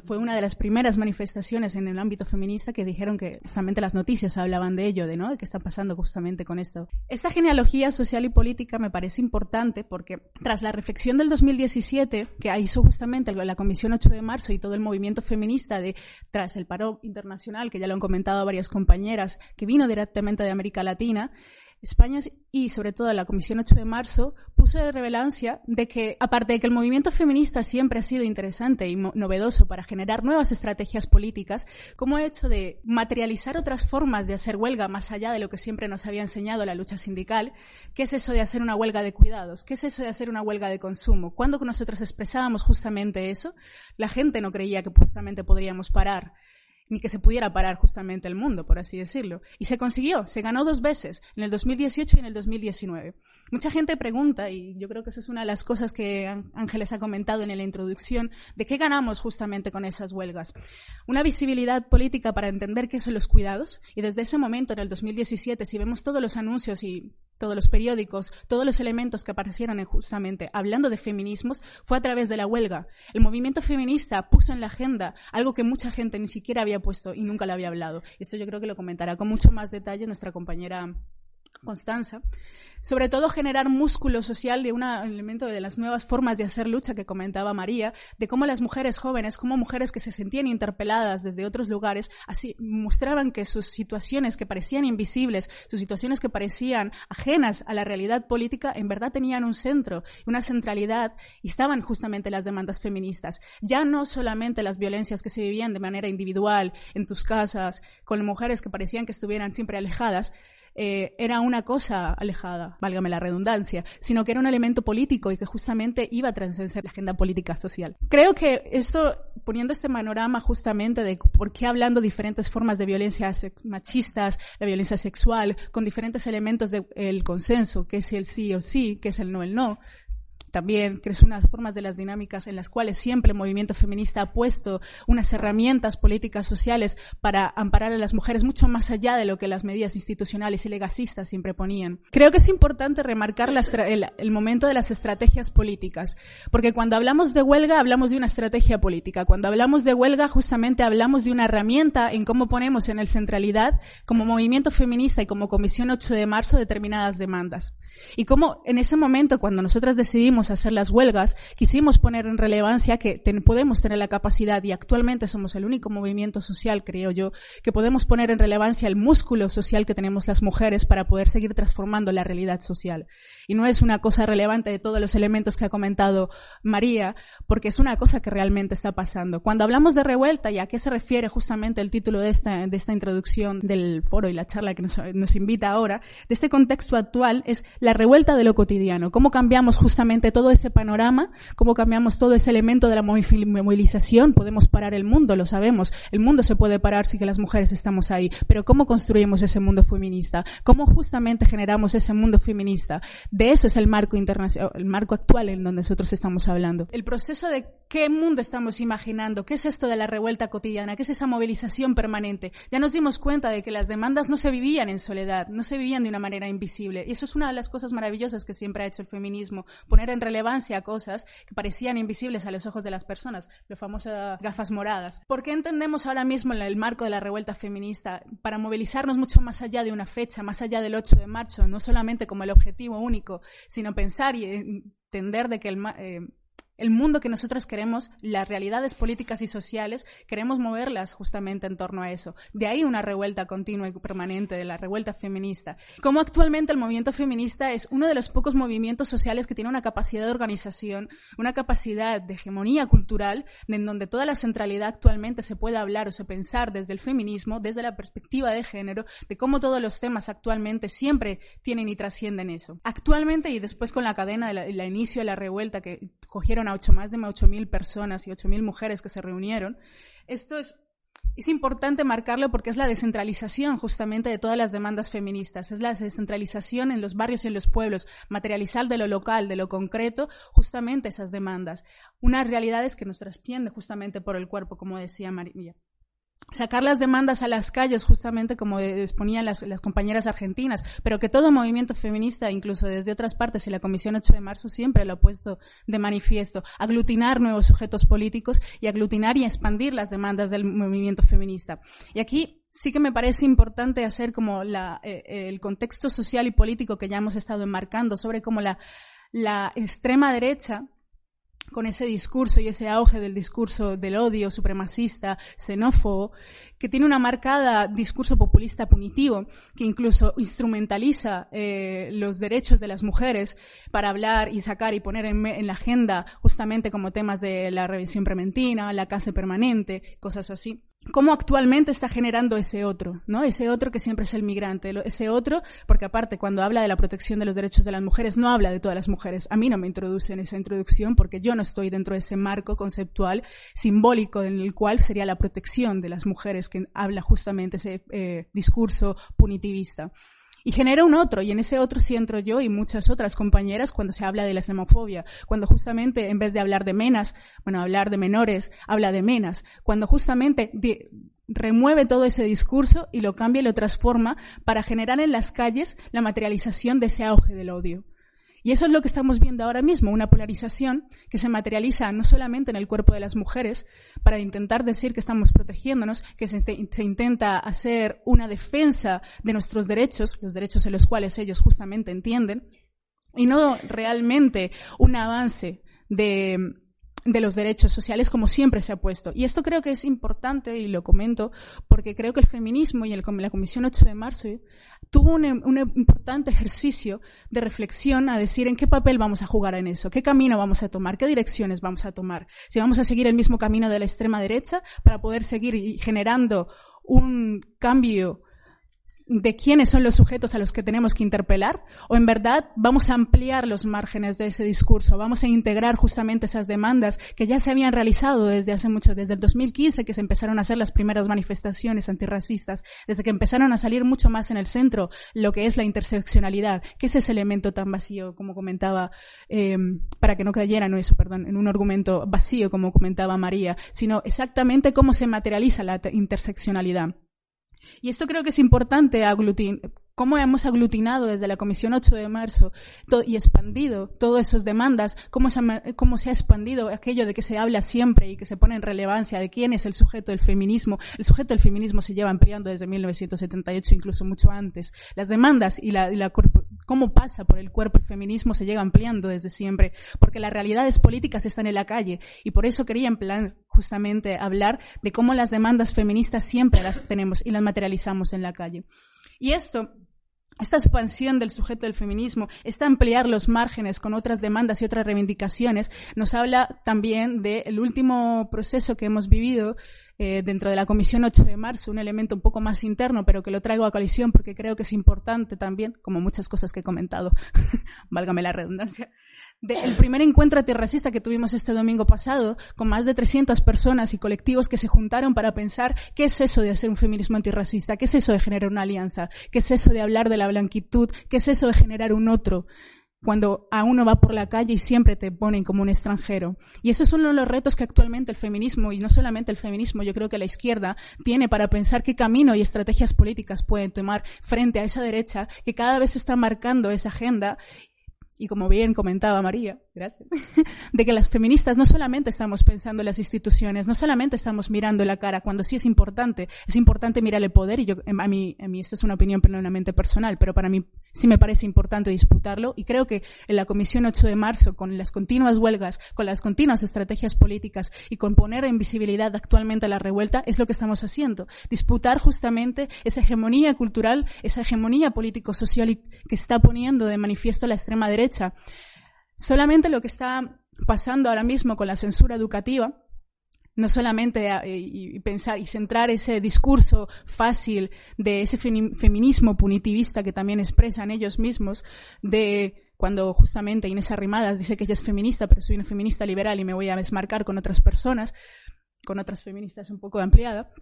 fue una de las primeras manifestaciones en el ámbito feminista que dijeron que justamente las noticias hablaban de ello, de, ¿no? de qué está pasando justamente con esto. Esta genealogía social y política me parece importante porque tras la reflexión del 2017, que hizo justamente la Comisión 8 de marzo y todo el movimiento feminista de tras el paro internacional, que ya lo han comentado varias compañeras, que vino directamente de América Latina, España y sobre todo la Comisión 8 de marzo puso de relevancia de que, aparte de que el movimiento feminista siempre ha sido interesante y novedoso para generar nuevas estrategias políticas, como ha hecho de materializar otras formas de hacer huelga más allá de lo que siempre nos había enseñado la lucha sindical, ¿qué es eso de hacer una huelga de cuidados? ¿Qué es eso de hacer una huelga de consumo? Cuando nosotros expresábamos justamente eso, la gente no creía que justamente podríamos parar ni que se pudiera parar justamente el mundo, por así decirlo. Y se consiguió, se ganó dos veces, en el 2018 y en el 2019. Mucha gente pregunta, y yo creo que eso es una de las cosas que Ángeles ha comentado en la introducción, de qué ganamos justamente con esas huelgas. Una visibilidad política para entender qué son los cuidados, y desde ese momento, en el 2017, si vemos todos los anuncios y todos los periódicos, todos los elementos que aparecieron justamente hablando de feminismos, fue a través de la huelga. El movimiento feminista puso en la agenda algo que mucha gente ni siquiera había puesto y nunca le había hablado. Esto yo creo que lo comentará con mucho más detalle nuestra compañera Constanza sobre todo generar músculo social de un elemento de las nuevas formas de hacer lucha que comentaba María, de cómo las mujeres jóvenes, como mujeres que se sentían interpeladas desde otros lugares, así mostraban que sus situaciones que parecían invisibles, sus situaciones que parecían ajenas a la realidad política, en verdad tenían un centro, una centralidad y estaban justamente las demandas feministas. Ya no solamente las violencias que se vivían de manera individual en tus casas, con mujeres que parecían que estuvieran siempre alejadas, eh, era una cosa alejada, válgame la redundancia, sino que era un elemento político y que justamente iba a trascender la agenda política social. Creo que esto, poniendo este panorama justamente de por qué hablando diferentes formas de violencia machistas, la violencia sexual, con diferentes elementos del consenso, que es el sí o sí, que es el no el no, también, que es unas formas de las dinámicas en las cuales siempre el movimiento feminista ha puesto unas herramientas políticas sociales para amparar a las mujeres mucho más allá de lo que las medidas institucionales y legasistas siempre ponían. Creo que es importante remarcar el, el momento de las estrategias políticas, porque cuando hablamos de huelga hablamos de una estrategia política, cuando hablamos de huelga justamente hablamos de una herramienta en cómo ponemos en el centralidad como movimiento feminista y como Comisión 8 de marzo determinadas demandas. Y cómo en ese momento, cuando nosotras decidimos hacer las huelgas, quisimos poner en relevancia que podemos tener la capacidad, y actualmente somos el único movimiento social, creo yo, que podemos poner en relevancia el músculo social que tenemos las mujeres para poder seguir transformando la realidad social. Y no es una cosa relevante de todos los elementos que ha comentado María, porque es una cosa que realmente está pasando. Cuando hablamos de revuelta, y a qué se refiere justamente el título de esta, de esta introducción del foro y la charla que nos, nos invita ahora, de este contexto actual, es la revuelta de lo cotidiano. Cómo cambiamos justamente todo ese panorama, cómo cambiamos todo ese elemento de la movilización, podemos parar el mundo, lo sabemos. El mundo se puede parar si que las mujeres estamos ahí, pero ¿cómo construimos ese mundo feminista? ¿Cómo justamente generamos ese mundo feminista? De eso es el marco internacional, el marco actual en donde nosotros estamos hablando. El proceso de qué mundo estamos imaginando, qué es esto de la revuelta cotidiana, qué es esa movilización permanente. Ya nos dimos cuenta de que las demandas no se vivían en soledad, no se vivían de una manera invisible. Y eso es una de las cosas maravillosas que siempre ha hecho el feminismo, poner en relevancia cosas que parecían invisibles a los ojos de las personas, las famosas gafas moradas. ¿Por qué entendemos ahora mismo en el marco de la revuelta feminista para movilizarnos mucho más allá de una fecha, más allá del 8 de marzo, no solamente como el objetivo único, sino pensar y entender de que el, eh, el mundo que nosotras queremos, las realidades políticas y sociales, queremos moverlas justamente en torno a eso. De ahí una revuelta continua y permanente de la revuelta feminista. Como actualmente el movimiento feminista es uno de los pocos movimientos sociales que tiene una capacidad de organización, una capacidad de hegemonía cultural, en donde toda la centralidad actualmente se puede hablar o se pensar desde el feminismo, desde la perspectiva de género, de cómo todos los temas actualmente siempre tienen y trascienden eso. Actualmente y después con la cadena del inicio de la revuelta que cogieron a ocho, más de 8.000 personas y 8.000 mujeres que se reunieron. Esto es es importante marcarlo porque es la descentralización justamente de todas las demandas feministas, es la descentralización en los barrios y en los pueblos, materializar de lo local, de lo concreto, justamente esas demandas. Unas realidades que nos trasciende justamente por el cuerpo, como decía María sacar las demandas a las calles, justamente como exponían las, compañeras argentinas, pero que todo movimiento feminista, incluso desde otras partes, y la Comisión 8 de marzo siempre lo ha puesto de manifiesto, aglutinar nuevos sujetos políticos y aglutinar y expandir las demandas del movimiento feminista. Y aquí sí que me parece importante hacer como la, eh, el contexto social y político que ya hemos estado enmarcando sobre cómo la extrema derecha con ese discurso y ese auge del discurso del odio supremacista, xenófobo, que tiene una marcada discurso populista punitivo, que incluso instrumentaliza eh, los derechos de las mujeres para hablar y sacar y poner en, en, la agenda justamente como temas de la revisión preventiva, la casa permanente, cosas así cómo actualmente está generando ese otro, ¿no? Ese otro que siempre es el migrante, ese otro, porque aparte cuando habla de la protección de los derechos de las mujeres no habla de todas las mujeres. A mí no me introduce en esa introducción porque yo no estoy dentro de ese marco conceptual simbólico en el cual sería la protección de las mujeres que habla justamente ese eh, discurso punitivista. Y genera un otro, y en ese otro sí entro yo y muchas otras compañeras cuando se habla de la xenofobia, cuando justamente en vez de hablar de menas, bueno, hablar de menores, habla de menas, cuando justamente remueve todo ese discurso y lo cambia y lo transforma para generar en las calles la materialización de ese auge del odio. Y eso es lo que estamos viendo ahora mismo, una polarización que se materializa no solamente en el cuerpo de las mujeres, para intentar decir que estamos protegiéndonos, que se, intenta hacer una defensa de nuestros derechos, los derechos en los cuales ellos justamente entienden, y no realmente un avance de, de los derechos sociales como siempre se ha puesto. Y esto creo que es importante y lo comento porque creo que el feminismo y el, la Comisión 8 de marzo tuvo un, un, importante ejercicio de reflexión a decir en qué papel vamos a jugar en eso, qué camino vamos a tomar, qué direcciones vamos a tomar, si vamos a seguir el mismo camino de la extrema derecha para poder seguir generando un cambio de quiénes son los sujetos a los que tenemos que interpelar, o en verdad vamos a ampliar los márgenes de ese discurso, vamos a integrar justamente esas demandas que ya se habían realizado desde hace mucho, desde el 2015 que se empezaron a hacer las primeras manifestaciones antirracistas, desde que empezaron a salir mucho más en el centro lo que es la interseccionalidad, que es ese elemento tan vacío, como comentaba, eh, para que no cayera, no eso, perdón, en un argumento vacío, como comentaba María, sino exactamente cómo se materializa la interseccionalidad. Y esto creo que es importante aglutinar cómo hemos aglutinado desde la Comisión 8 de marzo y expandido todas esas demandas, cómo se, ha, cómo se ha expandido aquello de que se habla siempre y que se pone en relevancia de quién es el sujeto del feminismo. El sujeto del feminismo se lleva ampliando desde 1978, incluso mucho antes. Las demandas y la, la cómo pasa por el cuerpo el feminismo se llega ampliando desde siempre, porque las realidades políticas están en la calle y por eso quería en plan justamente hablar de cómo las demandas feministas siempre las tenemos y las materializamos en la calle. Y esto esta expansión del sujeto del feminismo, esta ampliar los márgenes con otras demandas y otras reivindicaciones, nos habla también del último proceso que hemos vivido eh, dentro de la Comisión 8 de marzo, un elemento un poco más interno, pero que lo traigo a colisión porque creo que es importante también, como muchas cosas que he comentado, válgame la redundancia, del primer encuentro antirracista que tuvimos este domingo pasado, con más de 300 personas y colectivos que se juntaron para pensar qué es eso de hacer un feminismo antirracista, qué es eso de generar una alianza, qué es eso de hablar de la blanquitud, qué es eso de generar un otro cuando a uno va por la calle y siempre te ponen como un extranjero. Y esos son los retos que actualmente el feminismo, y no solamente el feminismo, yo creo que la izquierda tiene para pensar qué camino y estrategias políticas pueden tomar frente a esa derecha que cada vez está marcando esa agenda y como bien comentaba María, gracias, de que las feministas no solamente estamos pensando en las instituciones, no solamente estamos mirando la cara, cuando sí es importante, es importante mirar el poder, y yo, a mí, a mí esto es una opinión plenamente personal, pero para mí sí me parece importante disputarlo y creo que en la Comisión 8 de marzo, con las continuas huelgas, con las continuas estrategias políticas y con poner en visibilidad actualmente la revuelta, es lo que estamos haciendo. Disputar justamente esa hegemonía cultural, esa hegemonía político-social que está poniendo de manifiesto la extrema derecha. Solamente lo que está pasando ahora mismo con la censura educativa, no solamente eh, y pensar y centrar ese discurso fácil de ese feminismo punitivista que también expresan ellos mismos, de cuando justamente Inés Arrimadas dice que ella es feminista, pero soy una feminista liberal y me voy a desmarcar con otras personas, con otras feministas un poco ampliada,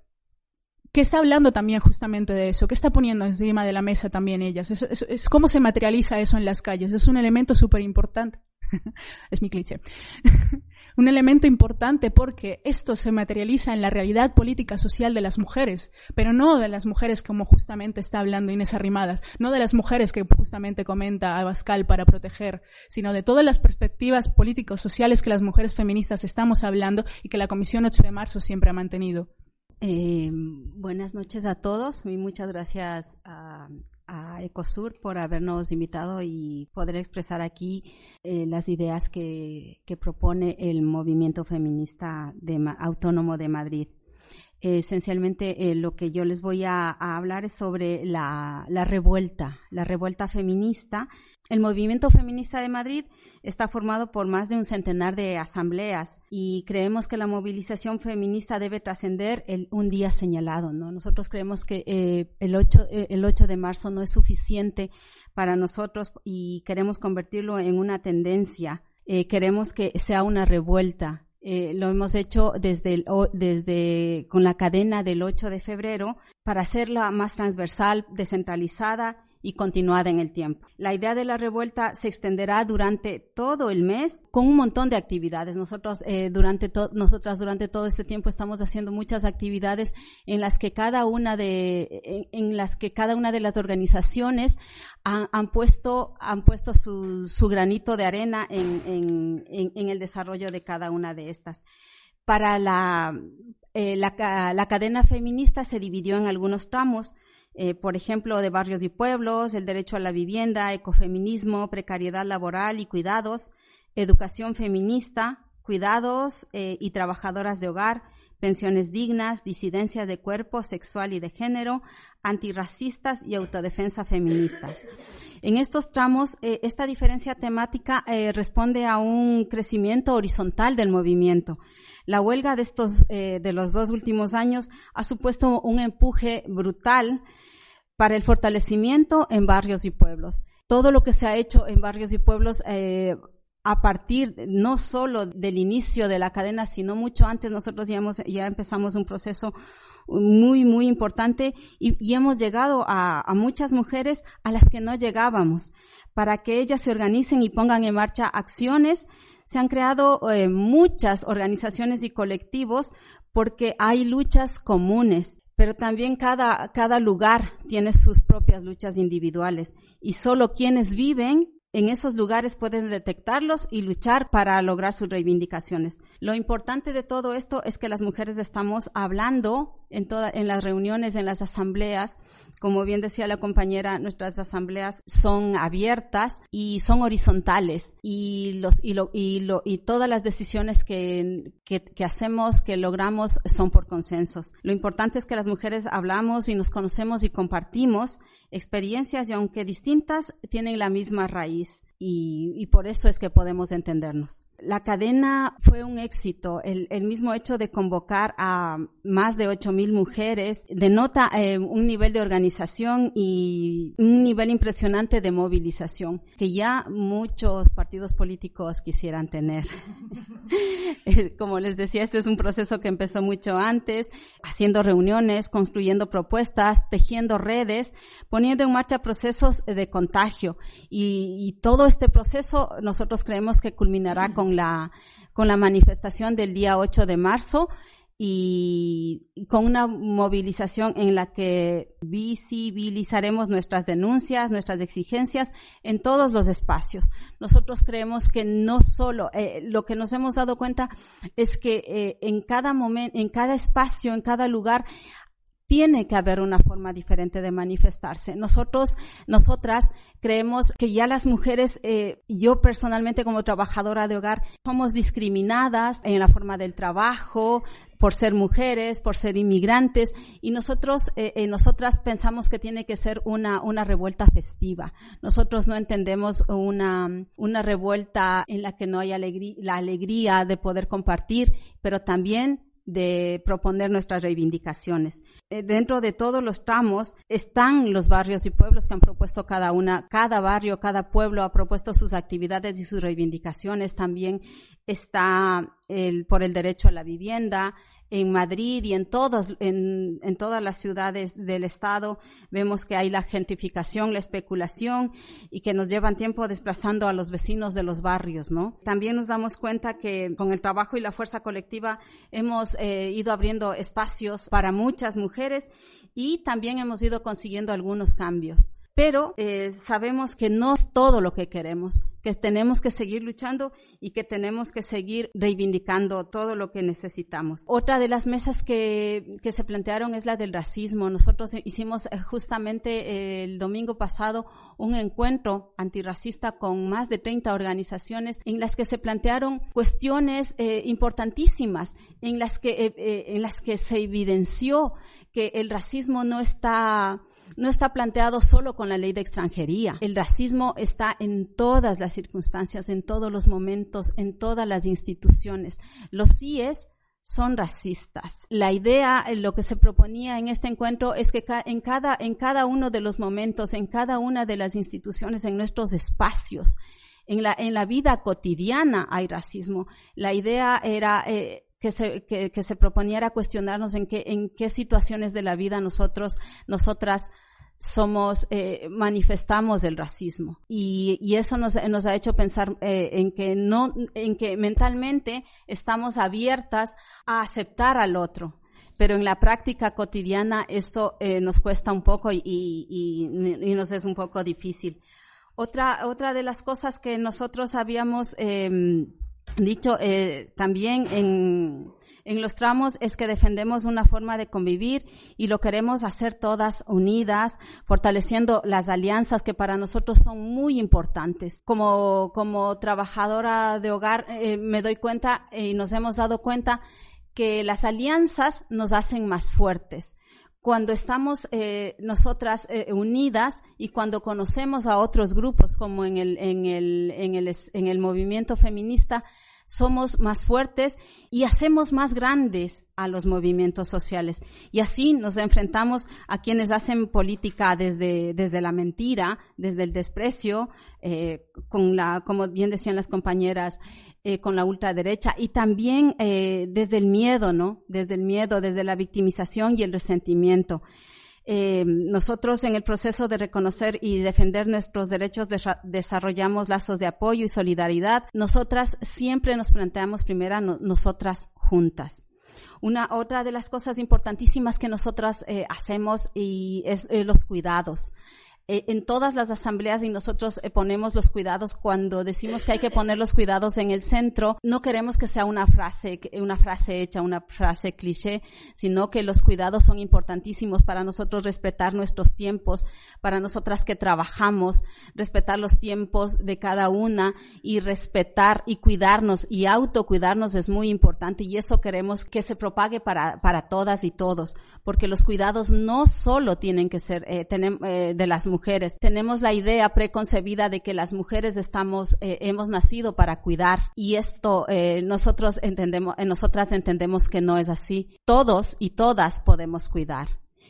¿Qué está hablando también justamente de eso? ¿Qué está poniendo encima de la mesa también ellas? es cómo se materializa eso en las calles. Es un elemento súper importante. es mi cliché. un elemento importante porque esto se materializa en la realidad política social de las mujeres, pero no de las mujeres como justamente está hablando Inés Arrimadas, no de las mujeres que justamente comenta Abascal para proteger, sino de todas las perspectivas políticos sociales que las mujeres feministas estamos hablando y que la Comisión 8 de marzo siempre ha mantenido.
Eh, buenas noches a todos y muchas gracias a, a Ecosur por habernos invitado y poder expresar aquí eh, las ideas que, que, propone el movimiento feminista de, autónomo de Madrid. esencialmente eh, lo que yo les voy a, a hablar es sobre la, la, revuelta, la revuelta feminista el movimiento feminista de Madrid está formado por más de un centenar de asambleas y creemos que la movilización feminista debe trascender un día señalado. ¿no? Nosotros creemos que eh, el, 8, eh, el 8 de marzo no es suficiente para nosotros y queremos convertirlo en una tendencia. Eh, queremos que sea una revuelta. lo hemos hecho desde, desde con la cadena del 8 de febrero para hacerla más transversal, descentralizada y continuada en el tiempo. La idea de la revuelta se extenderá durante todo el mes con un montón de actividades. Nosotros eh, durante nosotras durante todo este tiempo estamos haciendo muchas actividades en las que cada una de en, las que cada una de las organizaciones han, puesto han puesto su, granito de arena en, en, en, el desarrollo de cada una de estas. Para la, eh, la, la cadena feminista se dividió en algunos tramos. Eh, por ejemplo, de barrios y pueblos, el derecho a la vivienda, ecofeminismo, precariedad laboral y cuidados, educación feminista, cuidados eh, y trabajadoras de hogar, pensiones dignas, disidencia de cuerpo, sexual y de género, antirracistas y autodefensa feministas. En estos tramos, eh, esta diferencia temática responde a un crecimiento horizontal del movimiento. La huelga de estos, de los dos últimos años ha supuesto un empuje brutal para el fortalecimiento en barrios y pueblos. Todo lo que se ha hecho en barrios y pueblos eh, a partir no solo del inicio de la cadena, sino mucho antes, nosotros ya, hemos, ya empezamos un proceso muy, muy importante y, hemos llegado a, muchas mujeres a las que no llegábamos para que ellas se organicen y pongan en marcha acciones. Se han creado eh, muchas organizaciones y colectivos porque hay luchas comunes pero también cada, cada lugar tiene sus propias luchas individuales y solo quienes viven en esos lugares pueden detectarlos y luchar para lograr sus reivindicaciones. Lo importante de todo esto es que las mujeres estamos hablando en, toda, en las reuniones, en las asambleas. Como bien decía la compañera, nuestras asambleas son abiertas y son horizontales y los y lo, y, lo, y todas las decisiones que, que, que hacemos, que logramos, son por consensos. Lo importante es que las mujeres hablamos y nos conocemos y compartimos experiencias y aunque distintas, tienen la misma raíz y, por eso es que podemos entendernos. La cadena fue un éxito. El, mismo hecho de convocar a más de 8.000 mujeres denota eh, un nivel de organización y un nivel impresionante de movilización que ya muchos partidos políticos quisieran tener. Eh, como les decía, este es un proceso que empezó mucho antes, haciendo reuniones, construyendo propuestas, tejiendo redes, poniendo en marcha procesos de contagio y, y todo este proceso nosotros creemos que culminará con la, con la manifestación del día 8 de marzo y con una movilización en la que visibilizaremos nuestras denuncias, nuestras exigencias en todos los espacios. Nosotros creemos que no solo, eh, lo que nos hemos dado cuenta es que eh, en cada momento, en cada espacio, en cada lugar, tiene que haber una forma diferente de manifestarse. Nosotros, nosotras creemos que ya las mujeres, eh, yo personalmente como trabajadora de hogar, somos discriminadas en la forma del trabajo, por ser mujeres, por ser inmigrantes, y nosotros, eh, eh, nosotras pensamos que tiene que ser una, una revuelta festiva. Nosotros no entendemos una, una revuelta en la que no hay alegría, la alegría de poder compartir, pero también de proponer nuestras reivindicaciones. Eh, dentro de todos los tramos están los barrios y pueblos que han propuesto cada una, cada barrio, cada pueblo ha propuesto sus actividades y sus reivindicaciones. También está el, por el derecho a la vivienda, en Madrid y en todos, en, en, todas las ciudades del estado vemos que hay la gentrificación, la especulación y que nos llevan tiempo desplazando a los vecinos de los barrios, ¿no? También nos damos cuenta que con el trabajo y la fuerza colectiva hemos eh, ido abriendo espacios para muchas mujeres y también hemos ido consiguiendo algunos cambios pero eh, sabemos que no es todo lo que queremos, que tenemos que seguir luchando y que tenemos que seguir reivindicando todo lo que necesitamos. Otra de las mesas que, que se plantearon es la del racismo. Nosotros hicimos eh, justamente eh, el domingo pasado un encuentro antirracista con más de 30 organizaciones en las que se plantearon cuestiones importantísimas, en las que, en las que se evidenció que el racismo no está no está planteado solo con la ley de extranjería. El racismo está en todas las circunstancias, en todos los momentos, en todas las instituciones. Los CIES son racistas. La idea, eh, lo que se proponía en este encuentro es que en cada, en cada uno de los momentos, en cada una de las instituciones, en nuestros espacios, en la, en la vida cotidiana hay racismo. La idea era eh, que se, que, que proponiera cuestionarnos en qué, en qué situaciones de la vida nosotros, nosotras somos, eh, manifestamos el racismo. Y, y eso nos, nos, ha hecho pensar eh, en que no, en que mentalmente estamos abiertas a aceptar al otro. Pero en la práctica cotidiana esto eh, nos cuesta un poco y, y, y, nos es un poco difícil. Otra, otra de las cosas que nosotros habíamos em, dicho eh, también en, en los tramos es que defendemos una forma de convivir y lo queremos hacer todas unidas, fortaleciendo las alianzas que para nosotros son muy importantes. Como, como trabajadora de hogar eh, me doy cuenta y nos hemos dado cuenta que las alianzas nos hacen más fuertes cuando estamos eh, nosotras eh, unidas y cuando conocemos a otros grupos como en el, en el, en el, en el movimiento feminista, somos más fuertes y hacemos más grandes a los movimientos sociales. Y así nos enfrentamos a quienes hacen política desde, desde la mentira, desde el desprecio, eh, con la, como bien decían las compañeras, eh, con la ultraderecha y también eh, desde el miedo, ¿no? Desde el miedo, desde la victimización y el resentimiento. Eh, nosotros en el proceso de reconocer y defender nuestros derechos desarrollamos lazos de apoyo y solidaridad. Nosotras siempre nos planteamos primero nosotras juntas. Una otra de las cosas importantísimas que nosotras eh, hacemos y es eh, los cuidados. Eh, en todas las asambleas y nosotros eh, ponemos los cuidados. Cuando decimos que hay que poner los cuidados en el centro, no queremos que sea una frase, una frase hecha, una frase cliché, sino que los cuidados son importantísimos para nosotros respetar nuestros tiempos, para nosotras que trabajamos, respetar los tiempos de cada una y respetar y cuidarnos y autocuidarnos es muy importante y eso queremos que se propague para, para todas y todos, porque los cuidados no solo tienen que ser eh, eh, de las mujeres, Tenemos la idea preconcebida de que las mujeres estamos, eh, hemos nacido para cuidar y esto eh, nosotros entendemos, eh, nosotras entendemos que no es así. Todos y todas podemos cuidar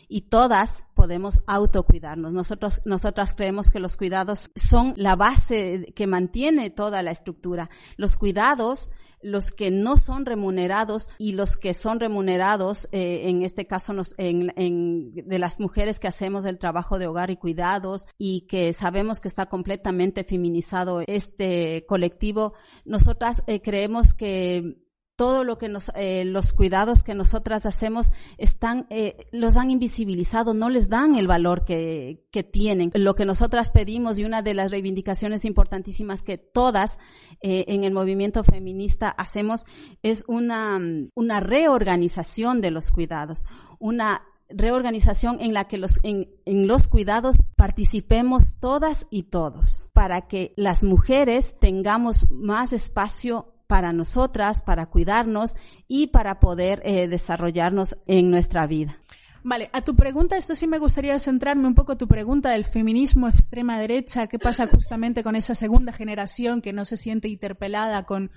y todas podemos autocuidarnos. Nosotros, nosotras creemos que los cuidados son la base que mantiene toda la estructura. Los cuidados los que no son remunerados y los que son remunerados, eh, en este caso nos, en, en, de las mujeres que hacemos el trabajo de hogar y cuidados y que sabemos que está completamente feminizado este colectivo, nosotras eh, creemos que todo lo que nos, eh, los cuidados que nosotras hacemos están, eh, los han invisibilizado, no les dan el valor que, que tienen. Lo que nosotras pedimos y una de las reivindicaciones importantísimas que todas eh, en el movimiento feminista hacemos es una, una reorganización de los cuidados, una reorganización en la que los, en, en, los cuidados participemos todas y todos, para que las mujeres tengamos más espacio para nosotras, para cuidarnos y para poder eh, desarrollarnos en nuestra vida.
Vale, a tu pregunta, esto sí me gustaría centrarme un poco tu pregunta del feminismo extrema derecha, qué pasa justamente con esa segunda generación que no se siente interpelada con,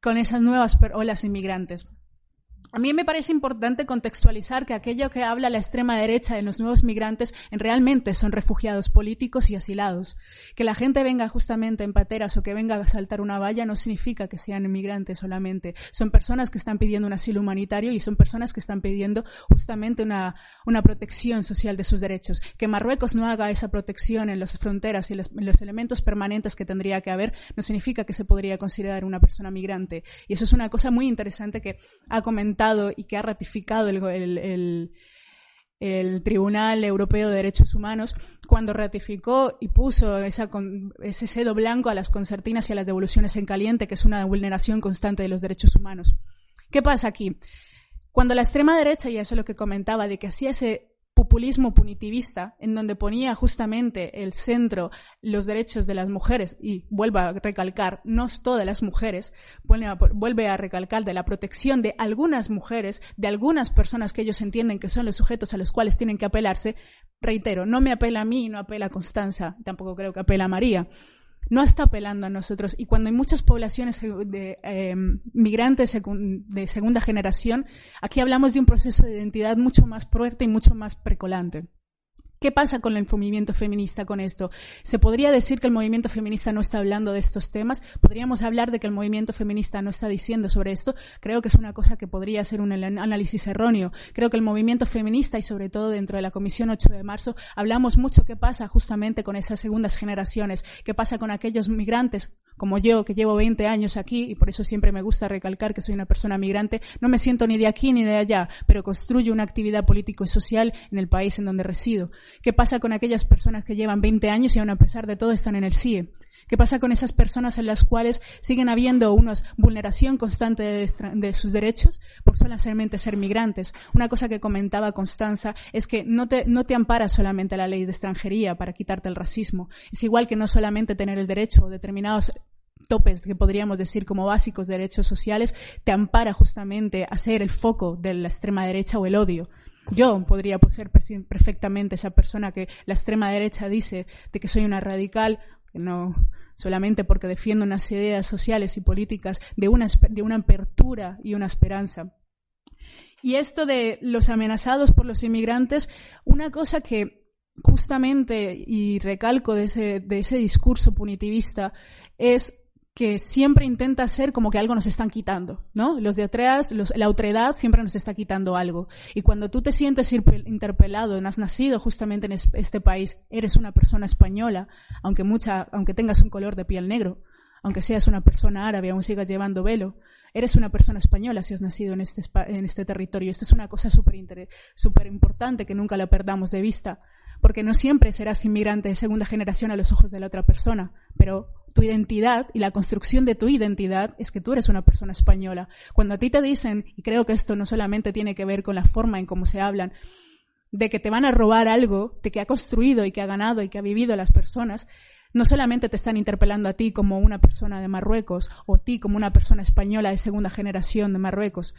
con esas nuevas olas inmigrantes. A mí me parece importante contextualizar que aquello que habla la extrema derecha de los nuevos migrantes realmente son refugiados políticos y asilados. Que la gente venga justamente en pateras o que venga a saltar una valla no significa que sean inmigrantes solamente. Son personas que están pidiendo un asilo humanitario y son personas que están pidiendo justamente una, una protección social de sus derechos. Que Marruecos no haga esa protección en las fronteras y en los elementos permanentes que tendría que haber no significa que se podría considerar una persona migrante. Y eso es una cosa muy interesante que ha comentado y que ha ratificado el, Tribunal Europeo de Derechos Humanos cuando ratificó y puso ese cedo blanco a las concertinas y a las devoluciones en caliente, que es una vulneración constante de los derechos humanos. ¿Qué pasa aquí? Cuando la extrema derecha, y eso es lo que comentaba, de que hacía ese populismo punitivista, en donde ponía justamente el centro los derechos de las mujeres, y vuelve a recalcar, no todas las mujeres, vuelve a recalcar de la protección de algunas mujeres, de algunas personas que ellos entienden que son los sujetos a los cuales tienen que apelarse, reitero, no me apela a mí, no apela a Constanza, tampoco creo que apela a María no está apelando a nosotros. Y cuando hay muchas poblaciones de eh, migrantes de segunda generación, aquí hablamos de un proceso de identidad mucho más fuerte y mucho más precolante. ¿Qué pasa con el movimiento feminista con esto? ¿Se podría decir que el movimiento feminista no está hablando de estos temas? ¿Podríamos hablar de que el movimiento feminista no está diciendo sobre esto? Creo que es una cosa que podría ser un análisis erróneo. Creo que el movimiento feminista y sobre todo dentro de la Comisión 8 de marzo hablamos mucho qué pasa justamente con esas segundas generaciones, qué pasa con aquellos migrantes como yo, que llevo 20 años aquí, y por eso siempre me gusta recalcar que soy una persona migrante, no me siento ni de aquí ni de allá, pero construyo una actividad político y social en el país en donde resido. ¿Qué pasa con aquellas personas que llevan 20 años y aún a pesar de todo están en el CIE? ¿Qué pasa con esas personas en las cuales siguen habiendo una vulneración constante de, sus derechos por solamente ser migrantes? Una cosa que comentaba Constanza es que no te, no te ampara solamente la ley de extranjería para quitarte el racismo. Es igual que no solamente tener el derecho o determinados topes que podríamos decir como básicos derechos sociales, te ampara justamente a ser el foco de la extrema derecha o el odio. Yo podría ser perfectamente esa persona que la extrema derecha dice de que soy una radical, que no solamente porque defiendo unas ideas sociales y políticas de una, de una apertura y una esperanza. Y esto de los amenazados por los inmigrantes, una cosa que justamente, y recalco de ese, de ese discurso punitivista, es que siempre intenta ser como que algo nos están quitando, ¿no? Los de atrás, la otredad siempre nos está quitando algo. Y cuando tú te sientes interpelado, has nacido justamente en este país, eres una persona española, aunque mucha, aunque tengas un color de piel negro, aunque seas una persona árabe, aún sigas llevando velo, eres una persona española si has nacido en este, en este territorio. Esto es una cosa súper importante que nunca la perdamos de vista, porque no siempre serás inmigrante de segunda generación a los ojos de la otra persona, pero tu identidad y la construcción de tu identidad es que tú eres una persona española. Cuando a ti te dicen, y creo que esto no solamente tiene que ver con la forma en cómo se hablan, de que te van a robar algo, de que ha construido y que ha ganado y que ha vivido las personas, no solamente te están interpelando a ti como una persona de Marruecos o a ti como una persona española de segunda generación de Marruecos,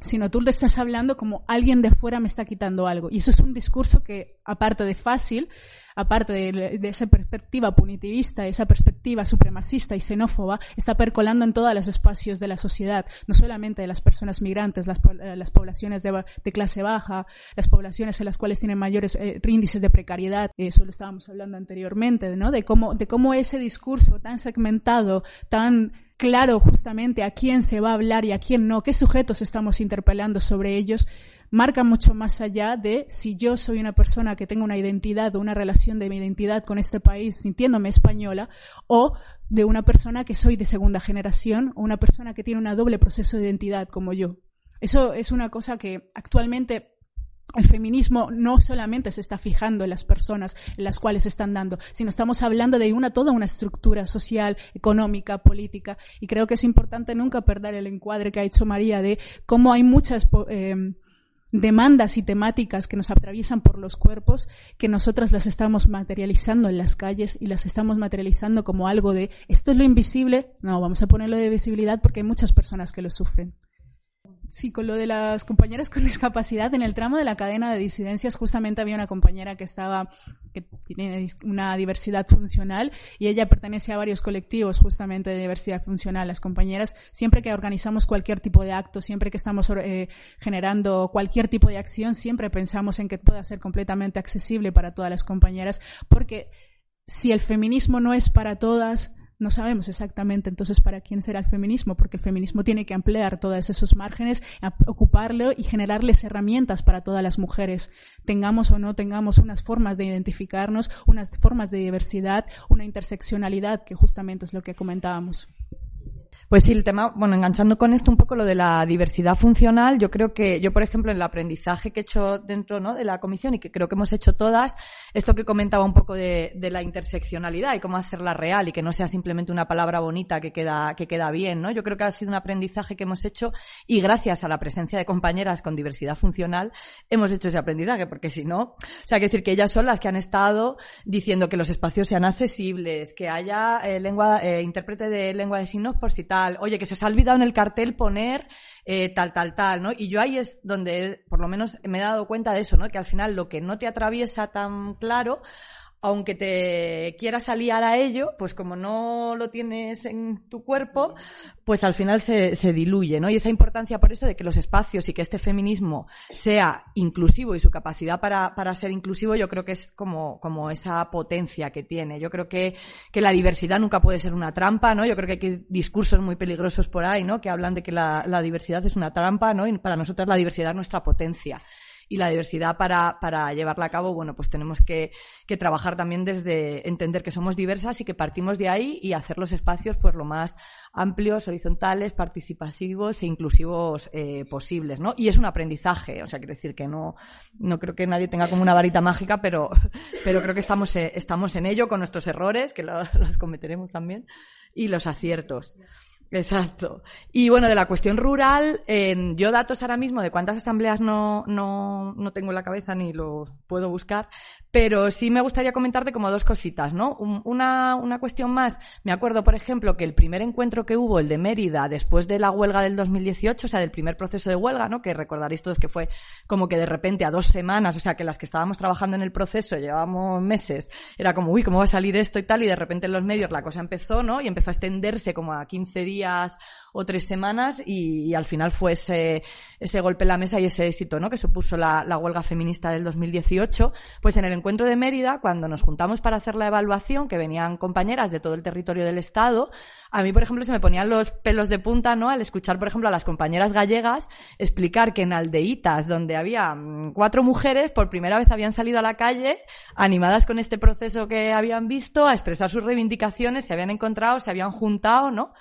sino tú le estás hablando como alguien de fuera me está quitando algo. Y eso es un discurso que, aparte de fácil, aparte de, esa perspectiva punitivista, esa perspectiva supremacista y xenófoba, está percolando en todos los espacios de la sociedad, no solamente de las personas migrantes, las, eh, poblaciones de, clase baja, las poblaciones en las cuales tienen mayores eh, índices de precariedad, eso lo estábamos hablando anteriormente, ¿no? De cómo ese discurso tan segmentado, tan claro justamente a quién se va a hablar y a quién no, qué sujetos estamos interpelando sobre ellos, marca mucho más allá de si yo soy una persona que tenga una identidad o una relación de mi identidad con este país sintiéndome española o de una persona que soy de segunda generación o una persona que tiene un doble proceso de identidad como yo. Eso es una cosa que actualmente el feminismo no solamente se está fijando en las personas en las cuales están dando, sino estamos hablando de una toda una estructura social, económica, política, y creo que es importante nunca perder el encuadre que ha hecho María de cómo hay muchas eh, demandas y temáticas que nos atraviesan por los cuerpos, que nosotras las estamos materializando en las calles y las estamos materializando como algo de esto es lo invisible, no, vamos a ponerlo de visibilidad porque hay muchas personas que lo sufren. Sí, con lo de las compañeras con discapacidad, en el tramo de la cadena de disidencias justamente había una compañera que estaba, que tiene una diversidad funcional y ella pertenece a varios colectivos justamente de diversidad funcional. Las compañeras, siempre que organizamos cualquier tipo de acto, siempre que estamos eh, generando cualquier tipo de acción, siempre pensamos en que pueda ser completamente accesible para todas las compañeras, porque si el feminismo no es para todas, no sabemos exactamente entonces para quién será el feminismo, porque el feminismo tiene que ampliar todos esos márgenes, ocuparlo y generarles herramientas para todas las mujeres, tengamos o no tengamos unas formas de identificarnos, unas formas de diversidad, una interseccionalidad, que justamente es lo que comentábamos.
Pues sí, el tema, bueno, enganchando con esto un poco lo de la diversidad funcional, yo creo que yo, por ejemplo, en el aprendizaje que he hecho dentro ¿no? de la comisión y que creo que hemos hecho todas, esto que comentaba un poco de, de, la interseccionalidad y cómo hacerla real y que no sea simplemente una palabra bonita que queda, que queda bien, ¿no? Yo creo que ha sido un aprendizaje que hemos hecho y gracias a la presencia de compañeras con diversidad funcional hemos hecho ese aprendizaje, porque si no, o sea, que decir que ellas son las que han estado diciendo que los espacios sean accesibles, que haya eh, lengua, eh, intérprete de lengua de signos por si oye, que se os ha olvidado en el cartel poner eh, tal, tal, tal, ¿no? Y yo ahí es donde, por lo menos, me he dado cuenta de eso, ¿no? Que al final lo que no te atraviesa tan claro, aunque te quieras aliar a ello, pues como no lo tienes en tu cuerpo, pues al final se, se, diluye, ¿no? Y esa importancia por eso de que los espacios y que este feminismo sea inclusivo y su capacidad para, para ser inclusivo, yo creo que es como, como esa potencia que tiene. Yo creo que, que la diversidad nunca puede ser una trampa, ¿no? Yo creo que hay discursos muy peligrosos por ahí, ¿no? Que hablan de que la, la diversidad es una trampa, ¿no? Y para nosotras la diversidad es nuestra potencia y la diversidad para, para llevarla a cabo, bueno, pues tenemos que, que, trabajar también desde entender que somos diversas y que partimos de ahí y hacer los espacios pues lo más amplios, horizontales, participativos e inclusivos eh, posibles, ¿no? Y es un aprendizaje, o sea, quiero decir que no, no creo que nadie tenga como una varita mágica, pero, pero creo que estamos, eh, estamos en ello con nuestros errores, que los cometeremos también, y los aciertos. Exacto. Y bueno, de la cuestión rural, yo datos ahora mismo de cuántas asambleas no, no, no tengo en la cabeza ni lo puedo buscar, pero sí me gustaría comentarte como dos cositas, ¿no? Una, una cuestión más, me acuerdo, por ejemplo, que el primer encuentro que hubo, el de Mérida, después de la huelga del 2018, o sea, del primer proceso de huelga, ¿no? Que recordaréis todos que fue como que de repente a dos semanas, o sea, que las que estábamos trabajando en el proceso llevábamos meses, era como, uy, ¿cómo va a salir esto y tal? Y de repente en los medios la cosa empezó, ¿no? Y empezó a extenderse como a 15 días o tres semanas y, al final fue ese, ese golpe en la mesa y ese éxito, ¿no? Que supuso la, la, huelga feminista del 2018. Pues en el encuentro de Mérida, cuando nos juntamos para hacer la evaluación, que venían compañeras de todo el territorio del Estado, a mí, por ejemplo, se me ponían los pelos de punta, ¿no? Al escuchar, por ejemplo, a las compañeras gallegas explicar que en aldeitas donde había mm, cuatro mujeres, por primera vez habían salido a la calle, animadas con este proceso que habían visto, a expresar sus reivindicaciones, se habían encontrado, se habían juntado, ¿no?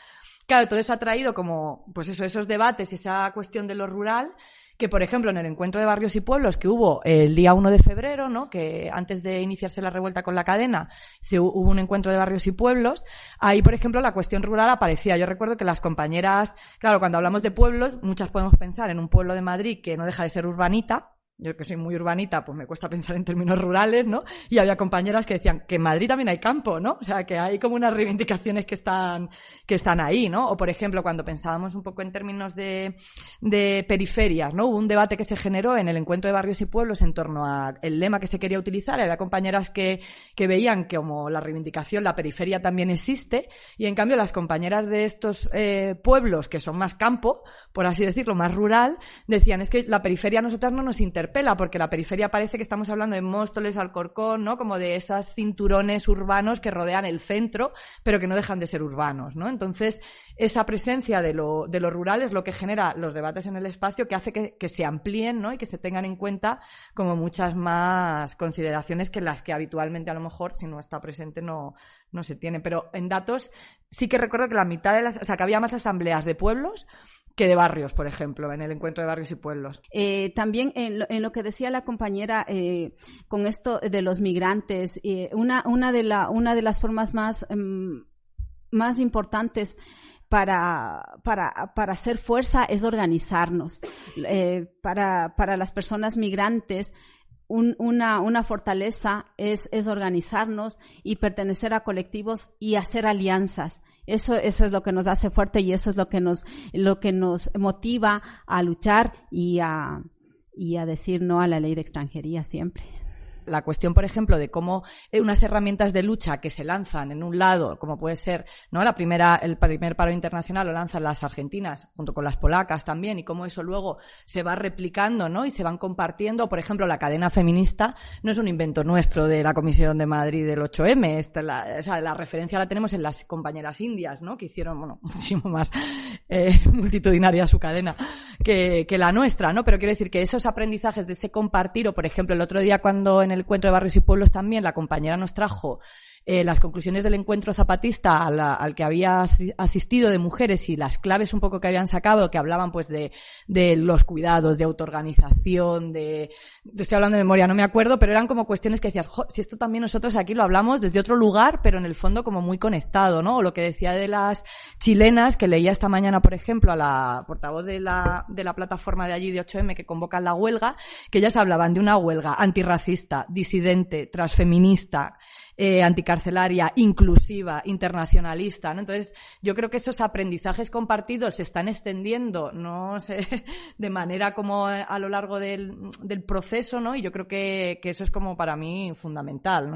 Claro, todo eso ha traído como, pues eso, esos debates y esa cuestión de lo rural, que por ejemplo en el encuentro de barrios y pueblos que hubo el día 1 de febrero, ¿no? Que antes de iniciarse la revuelta con la cadena, se hubo un encuentro de barrios y pueblos, ahí por ejemplo la cuestión rural aparecía. Yo recuerdo que las compañeras, claro, cuando hablamos de pueblos, muchas podemos pensar en un pueblo de Madrid que no deja de ser urbanita, yo que soy muy urbanita, pues me cuesta pensar en términos rurales, ¿no? Y había compañeras que decían que en Madrid también hay campo, ¿no? O sea, que hay como unas reivindicaciones que están, que están ahí, ¿no? O por ejemplo, cuando pensábamos un poco en términos de, de periferias, ¿no? Hubo un debate que se generó en el encuentro de barrios y pueblos en torno al lema que se quería utilizar. Había compañeras que, que veían que como la reivindicación, la periferia también existe, y en cambio las compañeras de estos eh, pueblos que son más campo, por así decirlo, más rural, decían es que la periferia a nosotras no nos interesa interpela, porque la periferia parece que estamos hablando de Móstoles, Alcorcón, ¿no? Como de esos cinturones urbanos que rodean el centro, pero que no dejan de ser urbanos, ¿no? Entonces, esa presencia de lo, de lo rural es lo que genera los debates en el espacio, que hace que, que se amplíen, ¿no? Y que se tengan en cuenta como muchas más consideraciones que las que habitualmente a lo mejor, si no está presente, no, no se tiene. Pero en datos sí que recuerdo que la mitad de las, o sea, que había más asambleas de pueblos que de barrios, por ejemplo, en el encuentro de barrios y pueblos.
Eh, también en lo, en lo, que decía la compañera eh, con esto de los migrantes, eh, una, una, de la, una de las formas más, um, más importantes para, para, para hacer fuerza es organizarnos. Eh, para, para las personas migrantes, una, una fortaleza es, es organizarnos y pertenecer a colectivos y hacer alianzas. Eso, eso es lo que nos hace fuerte y eso es lo que nos, lo que nos motiva a luchar y a, y a decir no a la ley de extranjería siempre
la cuestión, por ejemplo, de cómo eh, unas herramientas de lucha que se lanzan en un lado, como puede ser, ¿no? La primera, el primer paro internacional lo lanzan las argentinas, junto con las polacas también, y cómo eso luego se va replicando, ¿no? Y se van compartiendo. Por ejemplo, la cadena feminista no es un invento nuestro de la Comisión de Madrid del 8M. la, o sea, la referencia la tenemos en las compañeras indias, ¿no? Que hicieron, bueno, muchísimo más eh, multitudinaria su cadena que, que la nuestra, ¿no? Pero quiero decir que esos aprendizajes de ese compartir, o por ejemplo, el otro día cuando en el encuentro de barrios y pueblos también la compañera nos trajo eh, las conclusiones del encuentro zapatista al, que había asistido de mujeres y las claves un poco que habían sacado, que hablaban pues de, de los cuidados, de autoorganización, de, estoy hablando de memoria, no me acuerdo, pero eran como cuestiones que decías, si esto también nosotros aquí lo hablamos desde otro lugar, pero en el fondo como muy conectado, ¿no? O lo que decía de las chilenas, que leía esta mañana, por ejemplo, a la portavoz de la, de la plataforma de allí de 8M que convocan la huelga, que ellas hablaban de una huelga antirracista, disidente, transfeminista, eh, anticarcelaria, inclusiva, internacionalista, ¿no? Entonces, yo creo que esos aprendizajes compartidos se están extendiendo, no sé, de manera como a lo largo del, del proceso, ¿no? Y yo creo que, que, eso es como para mí fundamental,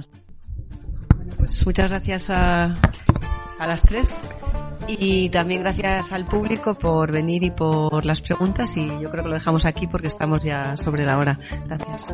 pues muchas gracias a, a las tres y también gracias al público por venir y por las preguntas y yo creo que lo dejamos aquí porque estamos ya sobre la hora. Gracias.